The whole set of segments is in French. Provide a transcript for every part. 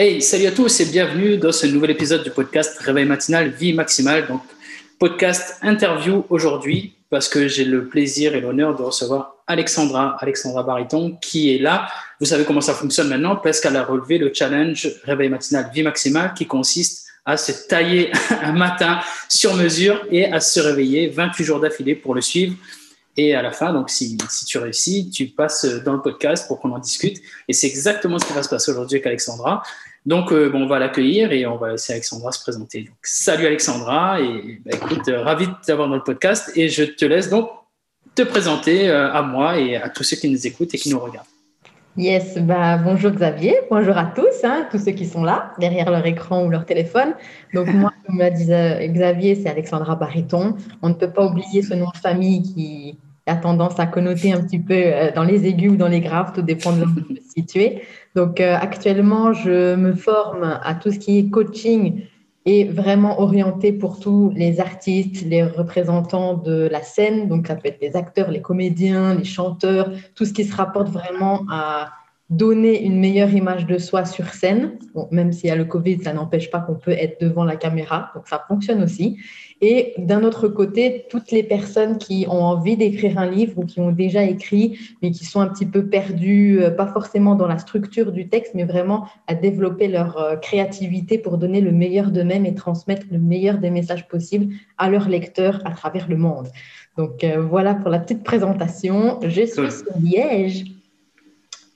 Hey, salut à tous et bienvenue dans ce nouvel épisode du podcast Réveil matinal Vie maximale. Donc, podcast interview aujourd'hui parce que j'ai le plaisir et l'honneur de recevoir Alexandra, Alexandra Bariton, qui est là. Vous savez comment ça fonctionne maintenant parce qu'elle a relevé le challenge Réveil matinal Vie maximale qui consiste à se tailler un matin sur mesure et à se réveiller 28 jours d'affilée pour le suivre. Et à la fin, donc si, si, tu réussis, tu passes dans le podcast pour qu'on en discute. Et c'est exactement ce qui va se passer aujourd'hui avec Alexandra. Donc, euh, on va l'accueillir et on va laisser Alexandra se présenter. Donc, salut Alexandra, et bah, écoute, euh, ravi de t'avoir dans le podcast. Et je te laisse donc te présenter euh, à moi et à tous ceux qui nous écoutent et qui nous regardent. Yes, bah, bonjour Xavier, bonjour à tous, hein, tous ceux qui sont là, derrière leur écran ou leur téléphone. Donc moi, comme l'a dit Xavier, c'est Alexandra Bariton. On ne peut pas oublier ce nom de famille qui, a tendance à connoter un petit peu dans les aigus ou dans les graves, tout dépend de où vous situez. Donc euh, actuellement, je me forme à tout ce qui est coaching et vraiment orienté pour tous les artistes, les représentants de la scène. Donc ça peut être les acteurs, les comédiens, les chanteurs, tout ce qui se rapporte vraiment à donner une meilleure image de soi sur scène. même s'il y a le Covid, ça n'empêche pas qu'on peut être devant la caméra, donc ça fonctionne aussi. Et d'un autre côté, toutes les personnes qui ont envie d'écrire un livre ou qui ont déjà écrit, mais qui sont un petit peu perdues, euh, pas forcément dans la structure du texte, mais vraiment à développer leur euh, créativité pour donner le meilleur d'eux-mêmes et transmettre le meilleur des messages possibles à leurs lecteurs à travers le monde. Donc euh, voilà pour la petite présentation. Je suis sur Liège.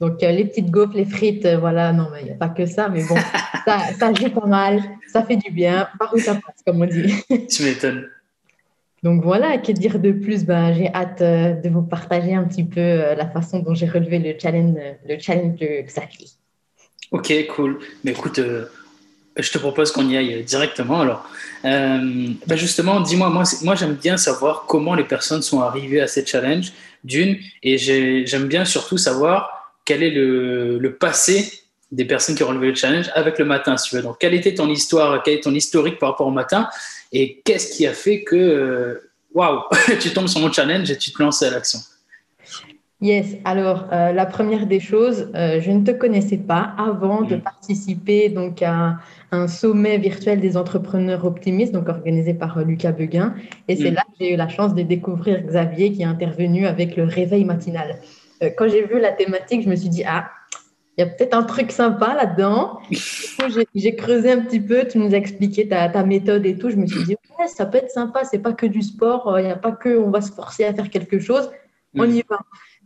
Donc, euh, les petites gaufres, les frites, euh, voilà, non, mais il n'y a pas que ça, mais bon, ça, ça joue pas mal, ça fait du bien, par où ça passe, comme on dit. Tu m'étonnes. Donc voilà, que dire de plus? Ben, J'ai hâte euh, de vous partager un petit peu la façon dont j'ai relevé le challenge, le challenge de Xavier. Ok, cool. Mais écoute, je te propose qu'on y aille directement. Alors, ben justement, dis-moi, moi, moi j'aime bien savoir comment les personnes sont arrivées à ces challenges, d'une, et j'aime bien surtout savoir quel est le, passé des personnes qui ont relevé le challenge avec le matin, si tu veux. Donc, quelle était ton histoire, quel est ton historique par rapport au matin et qu'est-ce qui a fait que, euh, waouh, tu tombes sur mon challenge et tu te lances à l'action? Yes, alors euh, la première des choses, euh, je ne te connaissais pas avant de mm. participer donc à un sommet virtuel des entrepreneurs optimistes, donc organisé par Lucas Beguin. Et c'est mm. là que j'ai eu la chance de découvrir Xavier qui est intervenu avec le réveil matinal. Euh, quand j'ai vu la thématique, je me suis dit, ah, il y a peut-être un truc sympa là-dedans. j'ai creusé un petit peu, tu nous as expliqué ta, ta, méthode et tout. Je me suis dit, ouais, ça peut être sympa, c'est pas que du sport, il n'y a pas que on va se forcer à faire quelque chose, on y va.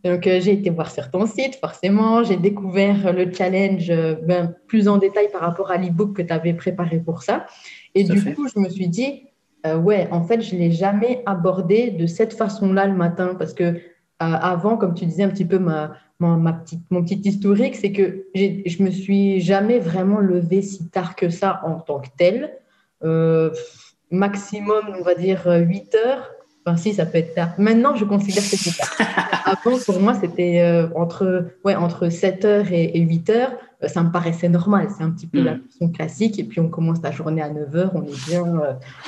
Donc, euh, j'ai été voir sur ton site, forcément. J'ai découvert le challenge euh, ben, plus en détail par rapport à l'e-book que tu avais préparé pour ça. Et du coup, je me suis dit, ouais, en fait, je ne l'ai jamais abordé de cette façon-là le matin parce que avant, comme tu disais un petit peu ma, ma, petite, mon petit historique, c'est que je me suis jamais vraiment levée si tard que ça en tant que telle. Euh, maximum, on va dire 8 heures. Enfin, si, ça peut être tard. Maintenant, je considère que c'est tard. Avant, pour moi, c'était euh, entre, ouais, entre 7 heures et, 8 heures. ça me paraissait normal. C'est un petit peu la mm. façon classique. Et puis, on commence la journée à 9 heures. On est bien,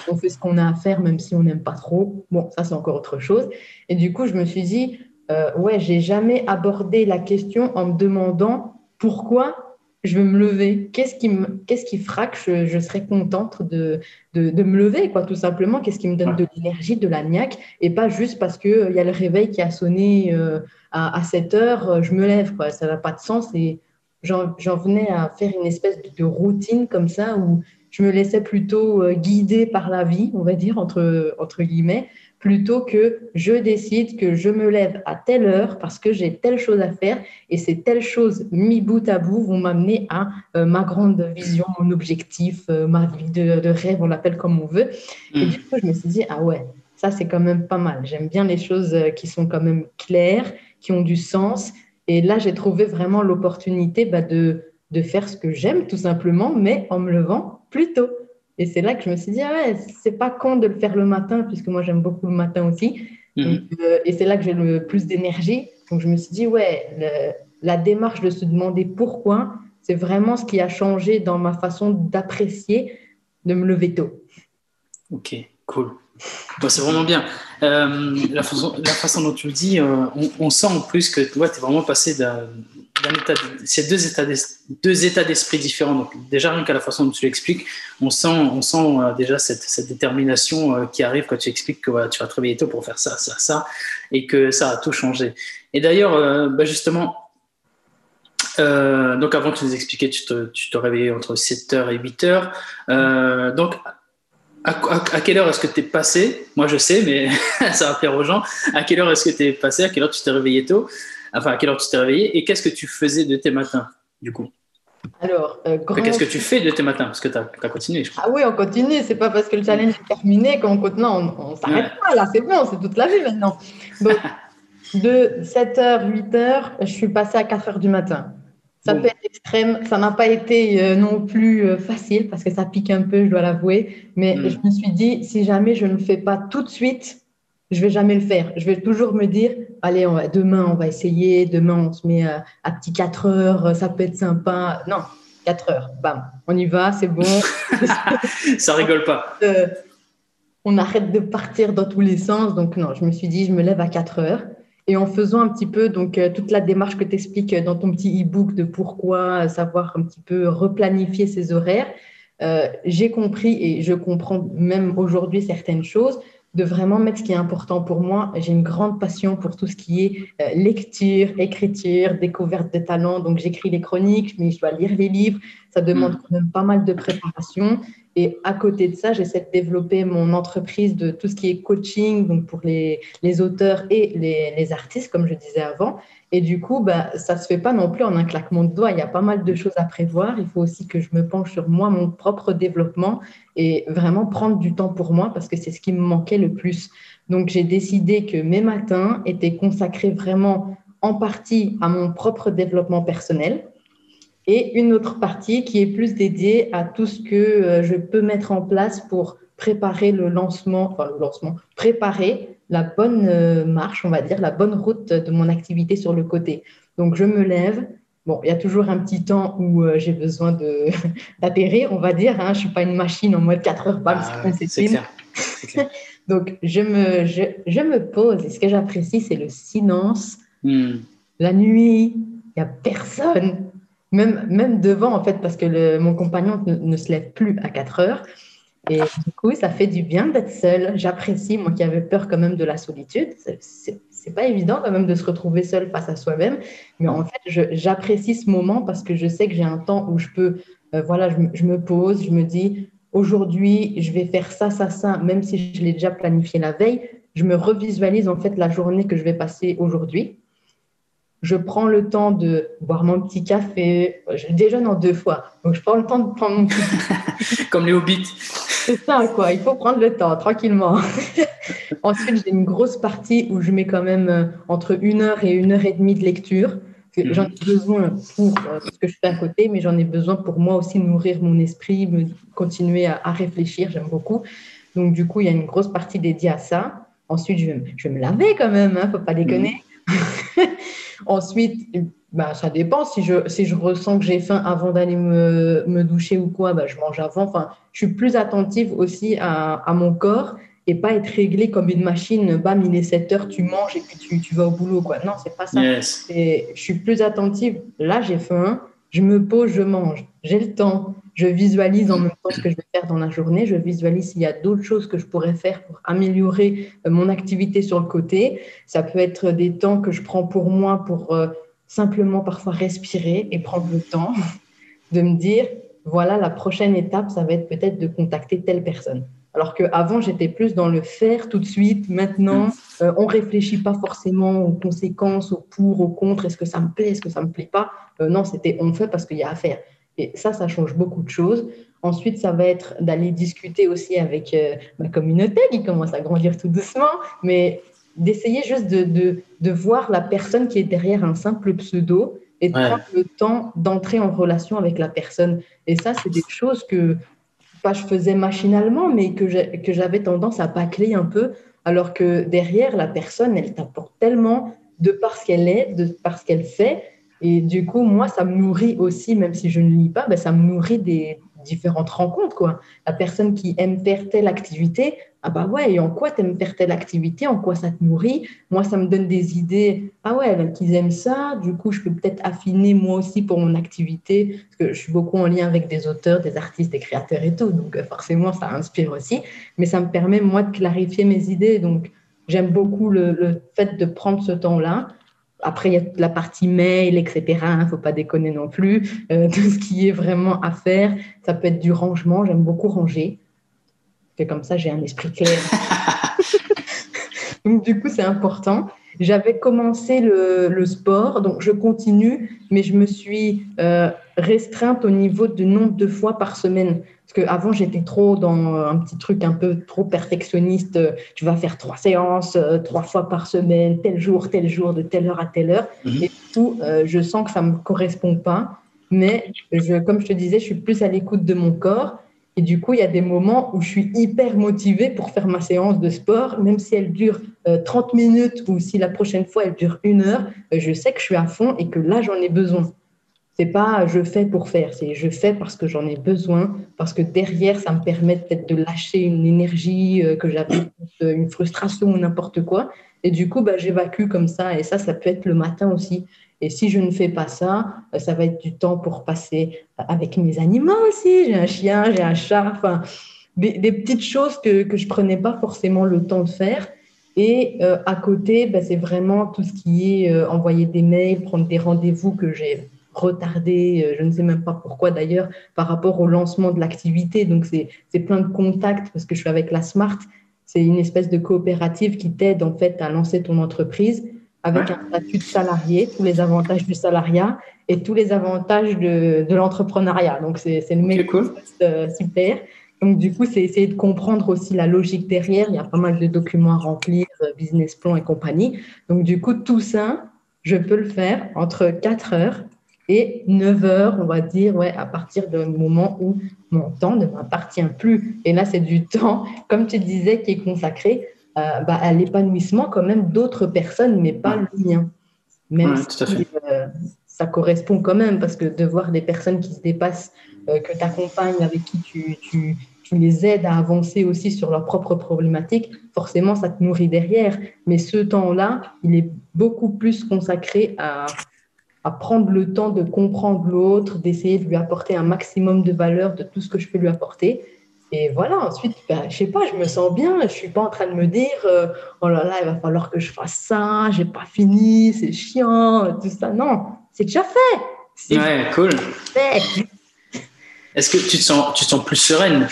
on fait ce qu'on a à faire, même si on n'aime pas trop. Bon, ça, c'est encore autre chose. Et du coup, je me suis dit, euh, ouais, j'ai jamais abordé la question en me demandant pourquoi je veux me lever. Qu'est-ce qui, qu'est-ce qui fera que je, serais contente de, de, me lever, quoi, tout simplement Qu'est-ce qui me donne de l'énergie, de la niaque? Et pas juste parce qu'il il y a le réveil qui a sonné euh, à, à, 7 heures, euh, je me lève. Quoi. Ça n'a pas de sens. Et j'en, venais à faire une espèce de, routine comme ça où je me laissais plutôt guider par la vie, on va dire, entre, entre guillemets, plutôt que je décide que je me lève à telle heure parce que j'ai telle chose à faire et ces telles choses mis bout à bout vont m'amener à euh, ma grande vision, mon objectif, euh, ma vie de, rêve, on l'appelle comme on veut. Et mm. du coup, je me suis dit, ah ouais, ça c'est quand même pas mal. J'aime bien les choses euh, qui sont quand même claires, qui ont du sens. Et là, j'ai trouvé vraiment l'opportunité bah, de, de faire ce que j'aime tout simplement, mais en me levant plus tôt. Et c'est là que je me suis dit, ah ouais, c'est pas con de le faire le matin, puisque moi j'aime beaucoup le matin aussi. Mhm. Euh, et c'est là que j'ai le plus d'énergie. Donc je me suis dit, ouais, la démarche de se demander pourquoi, c'est vraiment ce qui a changé dans ma façon d'apprécier de me lever tôt. Ok, cool. c'est vraiment bien. Euh, la, façon, la, façon, dont tu le dis, euh, on, sent en plus que tu es vraiment passé état. C'est deux états, d'esprit différents. Donc, déjà, rien qu'à la façon dont tu l'expliques, on sent, euh, déjà cette, détermination qui arrive quand tu expliques que tu vas te réveiller tôt pour faire ça, ça, ça, et que ça a tout changé. Et d'ailleurs, bah, justement, donc avant que tu nous expliquais, tu te, tu te réveillais entre 7h et 8h. donc à, quelle heure est-ce que tu es passé? Moi, je sais, mais ça va plaire aux gens. À quelle heure est-ce que tu es passé? À quelle heure tu t'es réveillé tôt? Enfin, à quelle heure tu t'es réveillé Et qu'est-ce que tu faisais de tes matins, du coup? Alors, euh, qu'est-ce que tu fais de tes matins? Parce que tu as, continué, je crois. Ah oui, on continue. C'est pas parce que le challenge est terminé qu'on non, on, s'arrête pas là. C'est bon, c'est toute la vie maintenant. Donc, de 7h, 8h, je suis passée à 4h du matin. Ça peut être extrême. Ça n'a pas été euh, non plus euh, facile parce que ça pique un peu, je dois l'avouer. Mais hmm. je me suis dit, si jamais je ne le fais pas tout de suite, je vais jamais le faire. Je vais toujours me dire, allez, on va, demain, on va essayer. Demain, on se met à, à petit 4 heures. Ça peut être sympa. Non, 4 heures. Bam, on y va, c'est bon. ça rigole pas. Euh, on arrête de partir dans tous les sens. Donc, non, je me suis dit, je me lève à 4 heures. Et en faisant un petit peu donc euh, toute la démarche que tu expliques dans ton petit e-book de pourquoi savoir un petit peu replanifier ses horaires, euh, j'ai compris et je comprends même aujourd'hui certaines choses de vraiment mettre ce qui est important pour moi. J'ai une grande passion pour tout ce qui est euh, lecture, écriture, découverte de talents. Donc, j'écris les chroniques, mais je dois lire les livres. Ça demande mm. quand même pas mal de préparation. Et à côté de ça, j'essaie de développer mon entreprise de tout ce qui est coaching, donc pour les, les auteurs et les, les, artistes, comme je disais avant. Et du coup, bah, ça ne se fait pas non plus en un claquement de doigts. Il y a pas mal de choses à prévoir. Il faut aussi que je me penche sur moi, mon propre développement et vraiment prendre du temps pour moi parce que c'est ce qui me manquait le plus. Donc, j'ai décidé que mes matins étaient consacrés vraiment en partie à mon propre développement personnel et une autre partie qui est plus dédiée à tout ce que euh, je peux mettre en place pour préparer le lancement, enfin le lancement, préparer la bonne euh, marche, on va dire, la bonne route de mon activité sur le côté. Donc je me lève. Bon, il y a toujours un petit temps où euh, j'ai besoin d'atterrir, on va dire. Hein. Je ne suis pas une machine en mode 4 heures, bam, ah, c'est clair. Donc je me, je, je, me pose et ce que j'apprécie, c'est le silence. Hmm. La nuit, il n'y a personne même, devant, en fait, parce que mon compagnon ne, se lève plus à 4 heures. Et du coup, ça fait du bien d'être seul. J'apprécie, moi qui avais peur quand même de la solitude. C'est pas évident quand même de se retrouver seul face à soi-même. Mais en fait, j'apprécie ce moment parce que je sais que j'ai un temps où je peux, euh, voilà, je, je, me pose, je me dis, aujourd'hui, je vais faire ça, ça, ça, même si je l'ai déjà planifié la veille. Je me revisualise en fait la journée que je vais passer aujourd'hui je prends le temps de boire mon petit café. Je déjeune en deux fois. Donc, je prends le temps de prendre mon petit café. Comme les hobbits. C'est ça, quoi. Il faut prendre le temps, tranquillement. Ensuite, j'ai une grosse partie où je mets quand même euh, entre une heure et une heure et demie de lecture. Mhm. J'en ai besoin pour euh, ce que je fais à côté, mais j'en ai besoin pour moi aussi nourrir mon esprit, me continuer à, réfléchir. J'aime beaucoup. Donc, du coup, il y a une grosse partie dédiée à ça. Ensuite, je vais, je vais me laver quand même, ne hein, faut pas déconner. Mhm. Ensuite, bah, ça dépend. Si je, si je ressens que j'ai faim avant d'aller me, me, doucher ou quoi, bah, je mange avant. Enfin, je suis plus attentive aussi à, à, mon corps et pas être réglée comme une machine. Bam, il est 7 heures, tu manges et puis tu, tu vas au boulot. Quoi. Non, c'est pas ça. Je suis plus attentive. Là, j'ai faim. Je me pose, je mange. J'ai le temps. Je visualise en même temps ce que je vais faire dans la journée. Je visualise s'il y a d'autres choses que je pourrais faire pour améliorer euh, mon activité sur le côté. Ça peut être des temps que je prends pour moi pour euh, simplement parfois respirer et prendre le temps de me dire, voilà, la prochaine étape, ça va être peut-être de contacter telle personne. Alors qu'avant, j'étais plus dans le faire tout de suite. Maintenant, mm. euh, on ne réfléchit pas forcément aux conséquences, aux pour, aux contre. Est-ce que ça me plaît, est-ce que ça ne me plaît pas? Non, c'était on fait parce qu'il y a à faire. Et ça, ça change beaucoup de choses. Ensuite, ça va être d'aller discuter aussi avec euh, ma communauté qui commence à grandir tout doucement, mais d'essayer juste de, de, de, voir la personne qui est derrière un simple pseudo et de prendre le temps d'entrer en relation avec la personne. Et ça, c'est des choses que pas je faisais machinalement, mais que j'avais tendance à bâcler un peu, alors que derrière, la personne, elle t'apporte tellement de par ce qu'elle est, de par ce qu'elle fait, et du coup, moi, ça me nourrit aussi, même si je ne lis pas, ben, ça me nourrit différentes rencontres. La personne qui aime faire telle activité, ah bah ouais, et en quoi tu aimes faire telle activité, en quoi ça te nourrit? Moi, ça me donne des idées. Ah ouais, qu'ils aiment ça, du coup, je peux peut-être affiner moi aussi pour mon activité, parce que je suis beaucoup en lien avec des auteurs, des artistes, des créateurs et tout, donc euh, forcément, ça inspire aussi. Mais ça me permet, moi, de clarifier mes idées. Donc, j'aime beaucoup le fait de prendre ce temps-là. Après, il y a la partie mail, etc. Il ne faut pas déconner non plus. Euh, tout ce qui est vraiment à faire, ça peut être du rangement. J'aime beaucoup ranger comme ça, j'ai un esprit clair. donc, du coup, c'est important. J'avais commencé le, sport, donc je continue, mais je me suis euh, restreinte au niveau du nombre de fois par semaine. Parce qu'avant, j'étais trop dans un petit truc un peu trop perfectionniste. Tu vas faire trois séances, euh, trois fois par semaine, tel jour, tel jour, de telle heure à telle heure. Mhm. Et du coup, euh, je sens que ça ne me correspond pas. Mais je, comme je te disais, je suis plus à l'écoute de mon corps. Et du coup, il y a des moments où je suis hyper motivée pour faire ma séance de sport, même si elle dure 30 euh, minutes ou si la prochaine fois elle dure une heure, euh, je sais que je suis à fond et que là, j'en ai besoin. C'est pas je fais pour faire, c'est je fais parce que j'en ai besoin, parce que derrière, ça me permet peut-être de lâcher une énergie euh, que j'avais, une frustration ou n'importe quoi. Et du coup, bah, j'évacue comme ça. Et ça, ça peut être le matin aussi. Et si je ne fais pas ça, euh, ça va être du temps pour passer avec mes animaux aussi. J'ai un chien, j'ai un chat, enfin, des, petites choses que, que je ne prenais pas forcément le temps de faire. Et euh, à côté, ben, c'est vraiment tout ce qui est euh, envoyer des mails, prendre des rendez-vous que j'ai retardé, je ne sais même pas pourquoi d'ailleurs, par rapport au lancement de l'activité. Donc, c'est plein de contacts parce que je suis avec la Smart. C'est une espèce de coopérative qui t'aide en fait à lancer ton entreprise avec un statut de salarié, tous les avantages du salariat et tous les avantages de, de l'entrepreneuriat. Donc, c'est le meilleur cool. Euh, super. Donc, du coup, c'est essayer de comprendre aussi la logique derrière. Il y a pas mal de documents à remplir, euh, business plan et compagnie. Donc, du coup, tout ça, je peux le faire entre 4 heures et 9 heures, on va dire, ouais, à partir du moment où mon temps ne m'appartient plus. Et là, c'est du temps, comme tu disais, qui est consacré euh, bah, à l'épanouissement quand même d'autres personnes, mais pas le mien. Même si euh, ça correspond quand même, parce que de voir des personnes qui se dépassent, euh, que tu accompagnes, avec qui tu, tu, tu, les aides à avancer aussi sur leurs propres problématiques, forcément, ça te nourrit derrière. Mais ce temps-là, il est beaucoup plus consacré à, à prendre le temps de comprendre l'autre, d'essayer de lui apporter un maximum de valeur de tout ce que je peux lui apporter et voilà, ensuite, ben, je sais pas, je me sens bien. Je suis pas en train de me dire, euh, oh là là, il va falloir que je fasse ça, j'ai pas fini, c'est chiant, tout ça. Non, c'est déjà fait. Ouais, cool. Est-ce que tu te sens, tu te sens plus sereine,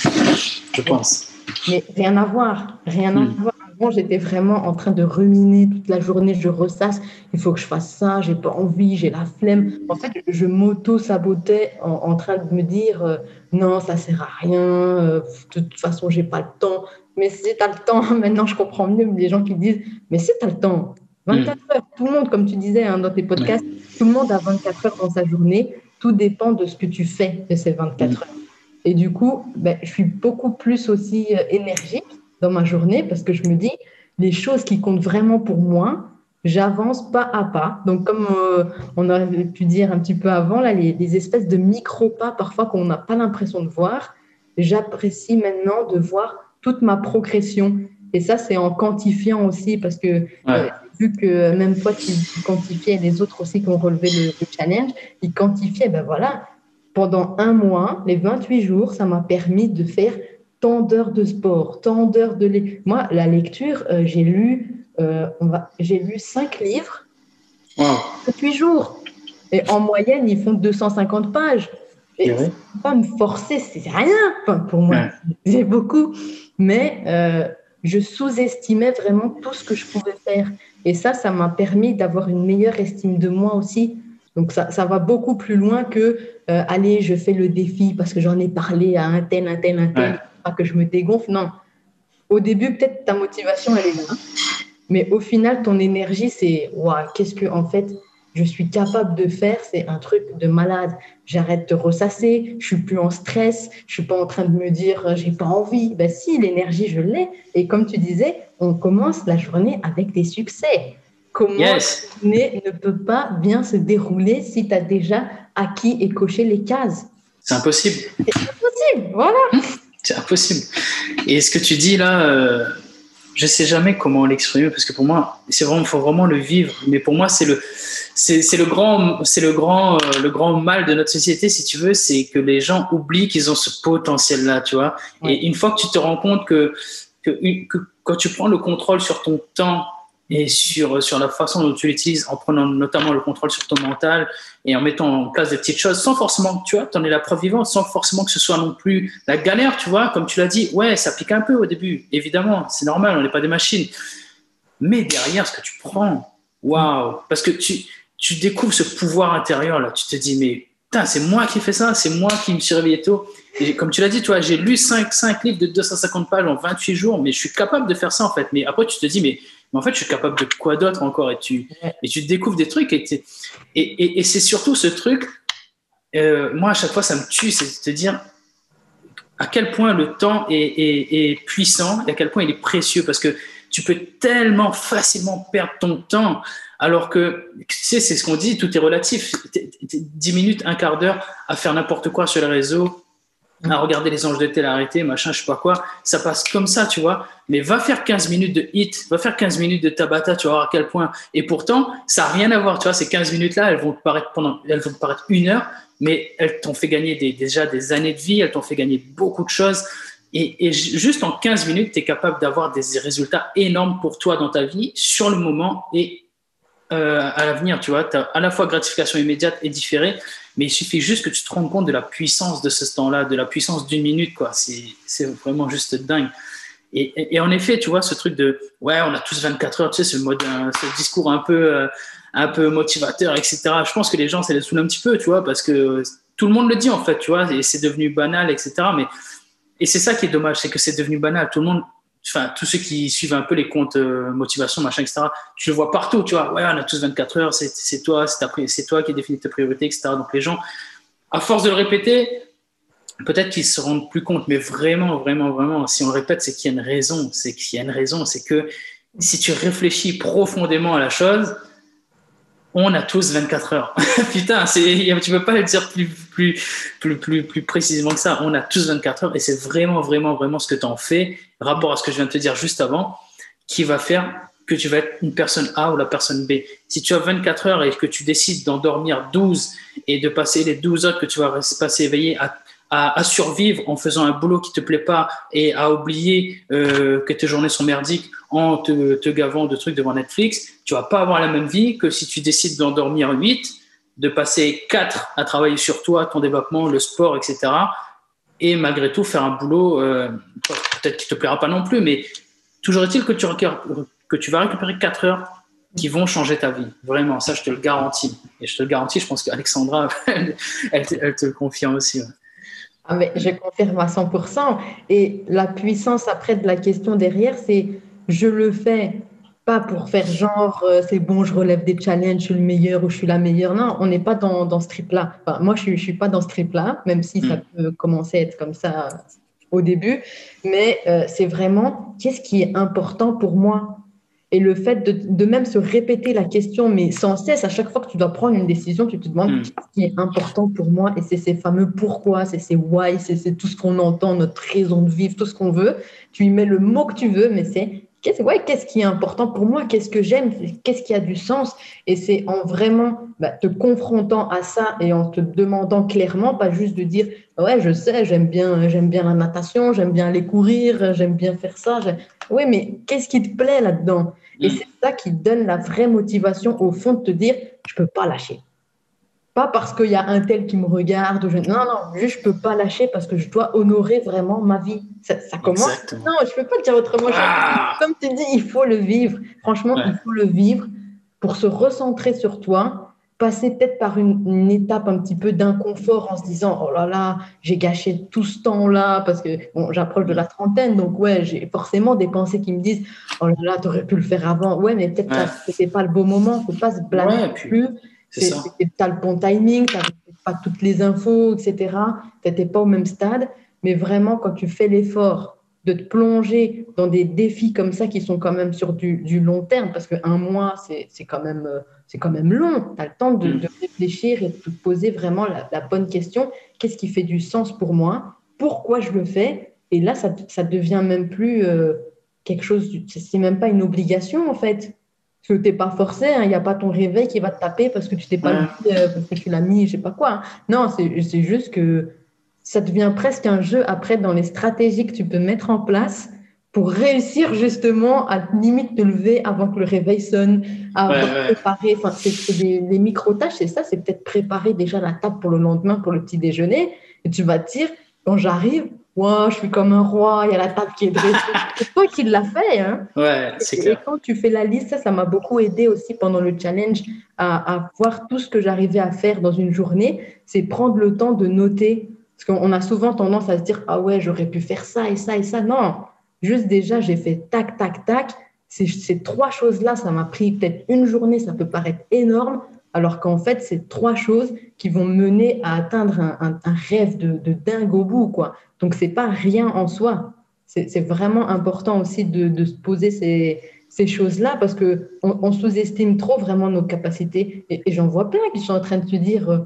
je pense? Mais rien à voir, rien à hmm. voir j'étais vraiment en train de ruminer toute la journée. Je ressasse, il faut que je fasse ça, j'ai pas envie, j'ai la flemme. En fait, je m'auto-sabotais en, train de me dire euh, non, ça sert à rien, euh, de toute façon, j'ai pas le temps. Mais si tu as le temps, maintenant je comprends mieux les gens qui disent mais si tu as le temps, 24 mm. heures, tout le monde, comme tu disais hein, dans tes podcasts, tout le monde a 24 heures dans sa journée. Tout dépend de ce que tu fais de ces 24 mm. heures. Et du coup, ben, je suis beaucoup plus aussi euh, énergique dans ma journée parce que je me dis, les choses qui comptent vraiment pour moi, j'avance pas à pas. Donc, comme euh, on aurait pu dire un petit peu avant, là, les, espèces de micro-pas parfois qu'on n'a pas l'impression de voir, j'apprécie maintenant de voir toute ma progression. Et ça, c'est en quantifiant aussi, parce que euh, vu que même toi, tu, quantifiais, les autres aussi qui ont relevé le, le challenge, ils quantifiaient, ben voilà, pendant un mois, les 28 jours, ça m'a permis de faire tant d'heures de sport, tant d'heures de... Moi, la lecture, euh, j'ai lu, euh, j'ai lu cinq livres depuis jours. Et en moyenne, ils font 250 pages. Et pas me forcer, c'est rien pour moi. C'est beaucoup. Mais euh, je sous-estimais vraiment tout ce que je pouvais faire. Et ça, ça m'a permis d'avoir une meilleure estime de moi aussi. Donc ça, ça va beaucoup plus loin que allez, je fais le défi parce que j'en ai parlé à un tel, un tel, un tel que je me dégonfle. Non. Au début, peut-être ta motivation, elle est là. Mais au final, ton énergie, c'est waouh, qu'est-ce que en fait je suis capable de faire? C'est un truc de malade. J'arrête de ressasser, je suis plus en stress, je suis pas en train de me dire j'ai pas envie. Ben si, l'énergie, je l'ai. Et comme tu disais, on commence la journée avec des succès. Comment yes. ne peut pas bien se dérouler si tu as déjà acquis et coché les cases? C'est impossible. C'est impossible impossible, voilà. C'est impossible. Et ce que tu dis là, euh, je sais jamais comment l'exprimer parce que pour moi, c'est vraiment, faut vraiment le vivre. Mais pour moi, c'est le, c'est le grand, c'est le grand, euh, le grand mal de notre société, si tu veux, c'est que les gens oublient qu'ils ont ce potentiel-là, tu vois. Et une fois que tu te rends compte que, que, que, quand tu prends le contrôle sur ton temps et sur, sur la façon dont tu l'utilises, en prenant notamment le contrôle sur ton mental et en mettant en place des petites choses, sans forcément, tu vois, tu en es la preuve vivante, sans forcément que ce soit non plus la galère, tu vois, comme tu l'as dit, ouais, ça pique un peu au début, évidemment, c'est normal, on n'est pas des machines. Mais derrière, ce que tu prends, waouh, parce que tu, tu découvres ce pouvoir intérieur là. Tu te dis, mais putain, c'est moi qui fais ça, c'est moi qui me suis réveillé tôt. Et comme tu l'as dit, toi, j'ai lu 5, 5 livres de 250 pages en 28 jours, mais je suis capable de faire ça en fait. Mais après, tu te dis, mais, en fait, je suis capable de quoi d'autre encore et tu, et tu découvres des trucs. Et, et, et, c'est surtout ce truc, euh, moi, à chaque fois, ça me tue, c'est de te dire à quel point le temps est, est, est puissant et à quel point il est précieux parce que tu peux tellement facilement perdre ton temps alors que, tu sais, c'est ce qu'on dit, tout est relatif. 10 minutes, un quart d'heure à faire n'importe quoi sur les réseaux, à regarder les anges de télé arrêtés, machin, je sais pas quoi, ça passe comme ça, tu vois. Mais va faire 15 minutes de hit, va faire 15 minutes de tabata, tu vas voir à quel point. Et pourtant, ça n'a rien à voir, tu vois, ces 15 minutes-là, elles vont te paraître pendant, elles vont te paraître une heure, mais elles t'ont fait gagner déjà des années de vie, elles t'ont fait gagner beaucoup de choses. Et, et, juste en 15 minutes, tu es capable d'avoir des résultats énormes pour toi dans ta vie sur le moment et euh, à l'avenir, tu vois. Tu as à la fois gratification immédiate et différée, mais il suffit juste que tu te rendes compte de la puissance de ce temps-là, de la puissance d'une minute, quoi. C'est vraiment juste dingue. Et, en effet, tu vois, ce truc de ouais, on a tous 24 heures, tu sais, ce, mode, ce discours un peu, euh, un peu motivateur, etc. Je pense que les gens, ça les saoule un petit peu, tu vois, parce que tout le monde le dit, en fait, tu vois, et c'est devenu banal, etc. Mais, et c'est ça qui est dommage, c'est que c'est devenu banal. Tout le monde enfin, tous ceux qui suivent un peu les comptes euh, motivation, machin, etc., tu le vois partout, tu vois. Ouais, on a tous 24 heures, c'est toi, c'est toi qui définis tes priorités, etc. Donc les gens, à force de le répéter, peut-être qu'ils se rendent plus compte, mais vraiment, vraiment, vraiment, si on le répète, c'est qu'il y a une raison, c'est qu'il y a une raison, c'est que si tu réfléchis profondément à la chose, on a tous 24 heures. Putain, tu peux pas le dire plus, plus, plus, plus, plus précisément que ça. On a tous 24 heures et c'est vraiment, vraiment, vraiment ce que tu en fais, rapport à ce que je viens de te dire juste avant, qui va faire que tu vas être une personne A ou la personne B. Si tu as 24 heures et que tu décides d'en dormir 12 et de passer les 12 heures que tu vas passer éveillé à à, survivre en faisant un boulot qui te plaît pas et à oublier euh, que tes journées sont merdiques en te, gavant de trucs devant Netflix, tu vas pas avoir la même vie que si tu décides d'endormir 8, de passer 4 à travailler sur toi, ton développement, le sport, etc. Et malgré tout faire un boulot euh, peut-être qui te plaira pas non plus, mais toujours est-il que tu, que tu vas récupérer 4 heures qui vont changer ta vie. Vraiment, ça, je te le garantis. Et je te le garantis, je pense qu'Alexandra, elle, elle, te le confirme aussi. Ah, mais je confirme à 100%. Et la puissance après de la question derrière, c'est je le fais pas pour faire genre euh, c'est bon, je relève des challenges, je suis le meilleur ou je suis la meilleure. Non, on n'est pas dans, dans ce trip-là. Enfin, moi, je ne suis, pas dans ce trip-là, même si ça mm. peut commencer à être comme ça au début. Mais euh, c'est vraiment qu'est-ce qui est important pour moi? Et le fait de, même se répéter la question, mais sans cesse, à chaque fois que tu dois prendre une décision, tu te demandes hmm. ce qui est important pour moi? Et c'est ces fameux pourquoi, c'est ces why, c'est tout ce qu'on entend, notre raison de vivre, tout ce qu'on veut. Tu y mets le mot que tu veux, mais c'est qu'est-ce ouais, qu'est-ce qui est important pour moi, qu'est-ce que j'aime, qu'est-ce qui a du sens? Et c'est en vraiment bah, te confrontant à ça et en te demandant clairement, pas juste de dire ouais, je sais, j'aime bien, j'aime bien la natation, j'aime bien aller courir, j'aime bien faire ça. Oui, mais qu'est-ce qui te plaît là-dedans? Et mm. c'est ça qui donne la vraie motivation au fond de te dire, je peux pas lâcher. Pas parce qu'il y a un tel qui me regarde. Je... Non, non, juste je peux pas lâcher parce que je dois honorer vraiment ma vie. Ça, commence. Non, je peux pas dire autrement. Ah. Comme tu dis, il faut le vivre. Franchement, il faut le vivre pour se recentrer sur toi passer peut-être par une, étape un petit peu d'inconfort en se disant oh là là j'ai gâché tout ce temps-là parce que bon j'approche de la trentaine donc ouais j'ai forcément des pensées qui me disent oh là là t'aurais pu le faire avant. Ouais mais peut-être que c'était pas le beau moment faut pas se blâmer plus. t'as le bon timing t'avais pas toutes les infos etc t'étais pas au même stade mais vraiment quand tu fais l'effort de te plonger dans des défis comme ça qui sont quand même sur du, du long terme parce qu'un mois c'est quand même euh, quand même long. Tu as le temps de, mm. réfléchir et de te poser vraiment la, bonne question. Qu'est-ce qui fait du sens pour moi? Pourquoi je le fais? Et là, ça, ça devient même plus euh, quelque chose, c'est même pas une obligation en fait. Parce que tu n'es pas forcé, hein. il n'y a pas ton réveil qui va te taper parce que tu t'es pas mis, euh, parce que tu l'as mis, je sais pas quoi. Hein. Non, c'est juste que ça devient presque un jeu après dans les stratégies que tu peux mettre en place pour réussir justement à limite te lever avant que le réveil sonne, à préparer. Enfin, c'est des, micro-tâches, c'est ça, c'est peut-être préparer déjà la table pour le lendemain, pour le petit déjeuner. Et tu vas te dire, quand j'arrive, wow, je suis comme un roi, il y a la table qui est dressée. c'est toi qui l'as fait. Hein ouais, c'est clair. Et quand tu fais la liste, ça, ça m'a beaucoup aidé aussi pendant le challenge à, à voir tout ce que j'arrivais à faire dans une journée. C'est prendre le temps de noter. Parce qu'on a souvent tendance à se dire, ah ouais, j'aurais pu faire ça et ça et ça. Non, Juste déjà, j'ai fait tac, tac, tac. Ces, trois choses-là, ça m'a pris peut-être une journée, ça peut paraître énorme, alors qu'en fait, c'est trois choses qui vont mener à atteindre un, rêve de, dingue au bout. Quoi. Donc, ce n'est pas rien en soi. C'est vraiment important aussi de, se poser ces, choses-là parce qu'on on, sous-estime trop vraiment nos capacités. Et, j'en vois plein qui sont en train de se dire euh,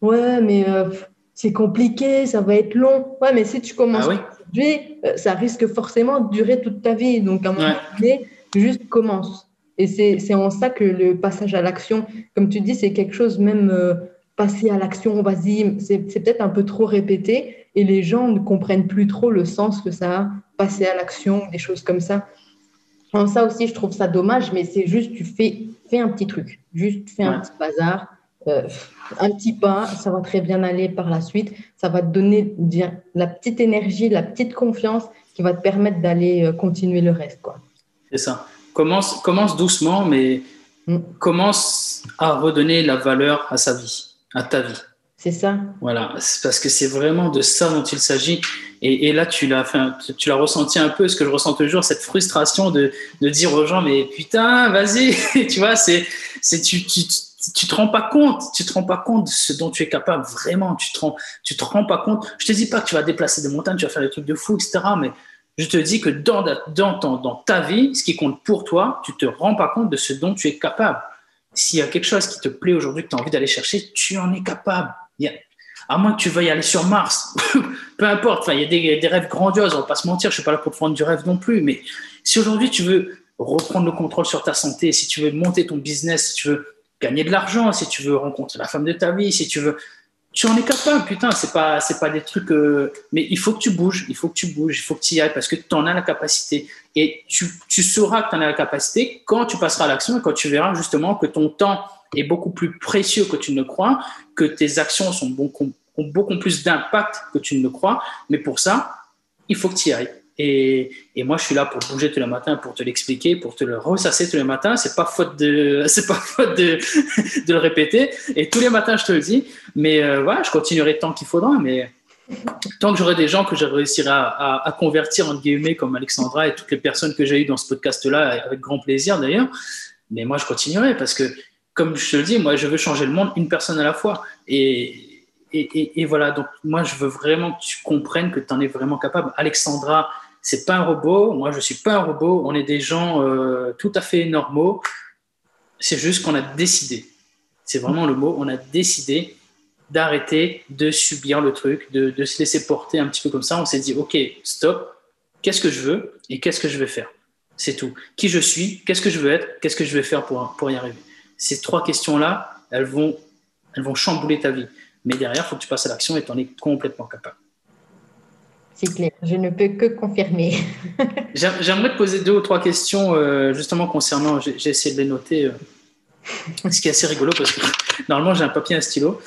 Ouais, mais euh, c'est compliqué, ça va être long. Ouais, mais si tu commences ah euh, ça risque forcément de durer toute ta vie. Donc, à un moment donné, juste commence. Et c'est en ça que le passage à l'action, comme tu dis, c'est quelque chose même euh, passer à l'action, vas-y, c'est peut-être un peu trop répété et les gens ne comprennent plus trop le sens que ça a, passer à l'action, des choses comme ça. En ça aussi, je trouve ça dommage, mais c'est juste, tu fais, fais un petit truc, juste fais un petit bazar, euh, un petit pas, ça va très bien aller par la suite. Ça va te donner la petite énergie, la petite confiance qui va te permettre d'aller euh, continuer le reste. C'est ça. Commence, commence doucement, mais mm. commence à redonner la valeur à sa vie, à ta vie. C'est ça. Voilà, parce que c'est vraiment de ça dont il s'agit. Et, là, tu l'as, tu l'as ressenti un peu, ce que je ressens toujours, cette frustration de, de dire aux gens, mais putain, vas-y, tu vois, c'est, c'est tu, tu tu te rends pas compte, tu te rends pas compte de ce dont tu es capable vraiment. Tu te rends, tu te rends pas compte. Je te dis pas que tu vas déplacer des montagnes, tu vas faire des trucs de fou, etc. Mais je te dis que dans, dans, dans ta vie, ce qui compte pour toi, tu te rends pas compte de ce dont tu es capable. S'il y a quelque chose qui te plaît aujourd'hui, que tu as envie d'aller chercher, tu en es capable. À moins que tu veuilles aller sur Mars, peu importe. Il y a des, des, rêves grandioses, on va pas se mentir. Je suis pas là pour te prendre du rêve non plus. Mais si aujourd'hui tu veux reprendre le contrôle sur ta santé, si tu veux monter ton business, si tu veux gagner de l'argent, si tu veux rencontrer la femme de ta vie, si tu veux, tu en es capable, putain, c'est pas, c'est pas des trucs, euh, mais il faut que tu bouges, il faut que tu bouges, il faut que tu y ailles parce que tu en as la capacité. Et tu, tu sauras que tu en as la capacité quand tu passeras à l'action et quand tu verras justement que ton temps est beaucoup plus précieux que tu ne le crois, que tes actions sont beaucoup, ont beaucoup plus d'impact que tu ne le crois. Mais pour ça, il faut que tu y ailles. Et, et, moi, je suis là pour bouger tous les matins, pour te l'expliquer, pour te le ressasser tous les matins. C'est pas faute de, c'est pas faute de, de, le répéter. Et tous les matins, je te le dis. Mais euh, voilà, je continuerai tant qu'il faudra. Mais tant que j'aurai des gens que je réussirai à, à, convertir entre guillemets, comme Alexandra et toutes les personnes que j'ai eues dans ce podcast-là, avec grand plaisir d'ailleurs. Mais moi, je continuerai parce que, comme je te le dis, moi, je veux changer le monde une personne à la fois. Et, et, et, voilà, donc moi, je veux vraiment que tu comprennes que tu en es vraiment capable. Alexandra, c'est pas un robot. Moi, je suis pas un robot. On est des gens euh, tout à fait normaux. C'est juste qu'on a décidé. C'est vraiment le mot. On a décidé d'arrêter de subir le truc, de, se laisser porter un petit peu comme ça. On s'est dit, OK, stop. Qu'est-ce que je veux et qu'est-ce que je vais faire? C'est tout. Qui je suis? Qu'est-ce que je veux être? Qu'est-ce que je vais faire pour, pour y arriver? Ces trois questions-là, elles vont, elles vont chambouler ta vie. Mais derrière, il faut que tu passes à l'action et tu en es complètement capable. C'est clair, je ne peux que confirmer. J'aimerais te poser deux ou trois questions euh, justement concernant, j'ai essayé de les noter, euh, ce qui est assez rigolo parce que normalement j'ai un papier et un stylo.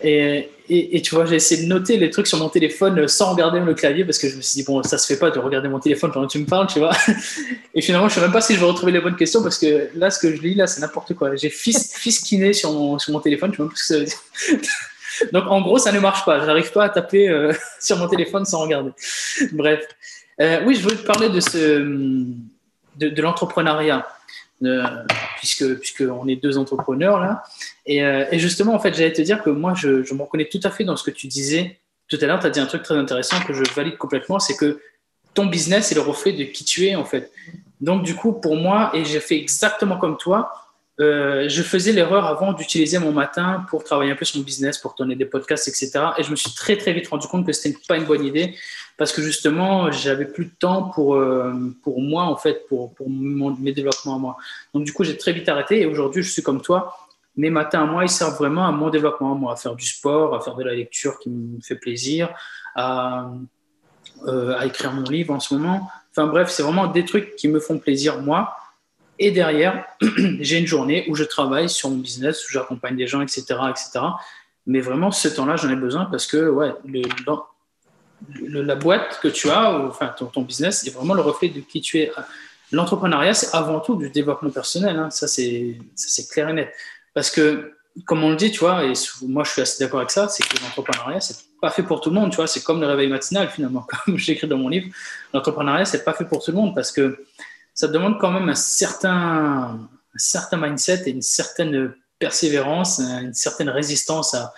Et, tu vois, j'ai essayé de noter les trucs sur mon téléphone sans regarder le clavier parce que je me suis dit, bon, ça se fait pas de regarder mon téléphone pendant que tu me parles, tu vois. Et finalement, je sais même pas si je vais retrouver les bonnes questions parce que là, ce que je lis là, c'est n'importe quoi. J'ai fisquiné sur mon, sur mon téléphone, je sais même plus ce que ça veut dire. Donc, en gros, ça ne marche pas. Je n'arrive pas à taper euh, sur mon téléphone sans regarder. Bref. Euh, oui, je voulais te parler de, de, de l'entrepreneuriat, euh, puisque, puisque on est deux entrepreneurs là. Et, et justement, en fait, j'allais te dire que moi, je, je me reconnais tout à fait dans ce que tu disais tout à l'heure. Tu as dit un truc très intéressant que je valide complètement c'est que ton business est le reflet de qui tu es, en fait. Donc, du coup, pour moi, et j'ai fait exactement comme toi, euh, je faisais l'erreur avant d'utiliser mon matin pour travailler un peu sur mon business, pour tourner des podcasts, etc. Et je me suis très très vite rendu compte que c'était pas une bonne idée parce que justement, j'avais plus de temps pour, euh, pour moi, en fait, pour, pour mes développements à moi. Donc du coup, j'ai très vite arrêté et aujourd'hui, je suis comme toi. Mes matins à moi, ils servent vraiment à mon développement à moi, à faire du sport, à faire de la lecture qui me fait plaisir, à, euh, à écrire mon livre en ce moment. Enfin bref, c'est vraiment des trucs qui me font plaisir moi et derrière, j'ai une journée où je travaille sur mon business, où j'accompagne des gens, etc., etc. Mais vraiment, ce temps-là, j'en ai besoin parce que ouais, la boîte que tu as, enfin ton, ton, business, est vraiment le reflet de qui tu es. L'entrepreneuriat, c'est avant tout du développement personnel. Hein. Ça, c'est clair et net. Parce que, comme on le dit, tu vois, et moi, je suis assez d'accord avec ça, c'est que l'entrepreneuriat, c'est pas fait pour tout le monde. Tu vois, c'est comme le réveil matinal, finalement, comme j'écris dans mon livre. L'entrepreneuriat, c'est pas fait pour tout le monde parce que ça demande quand même un certain, mindset et une certaine persévérance, une certaine résistance à,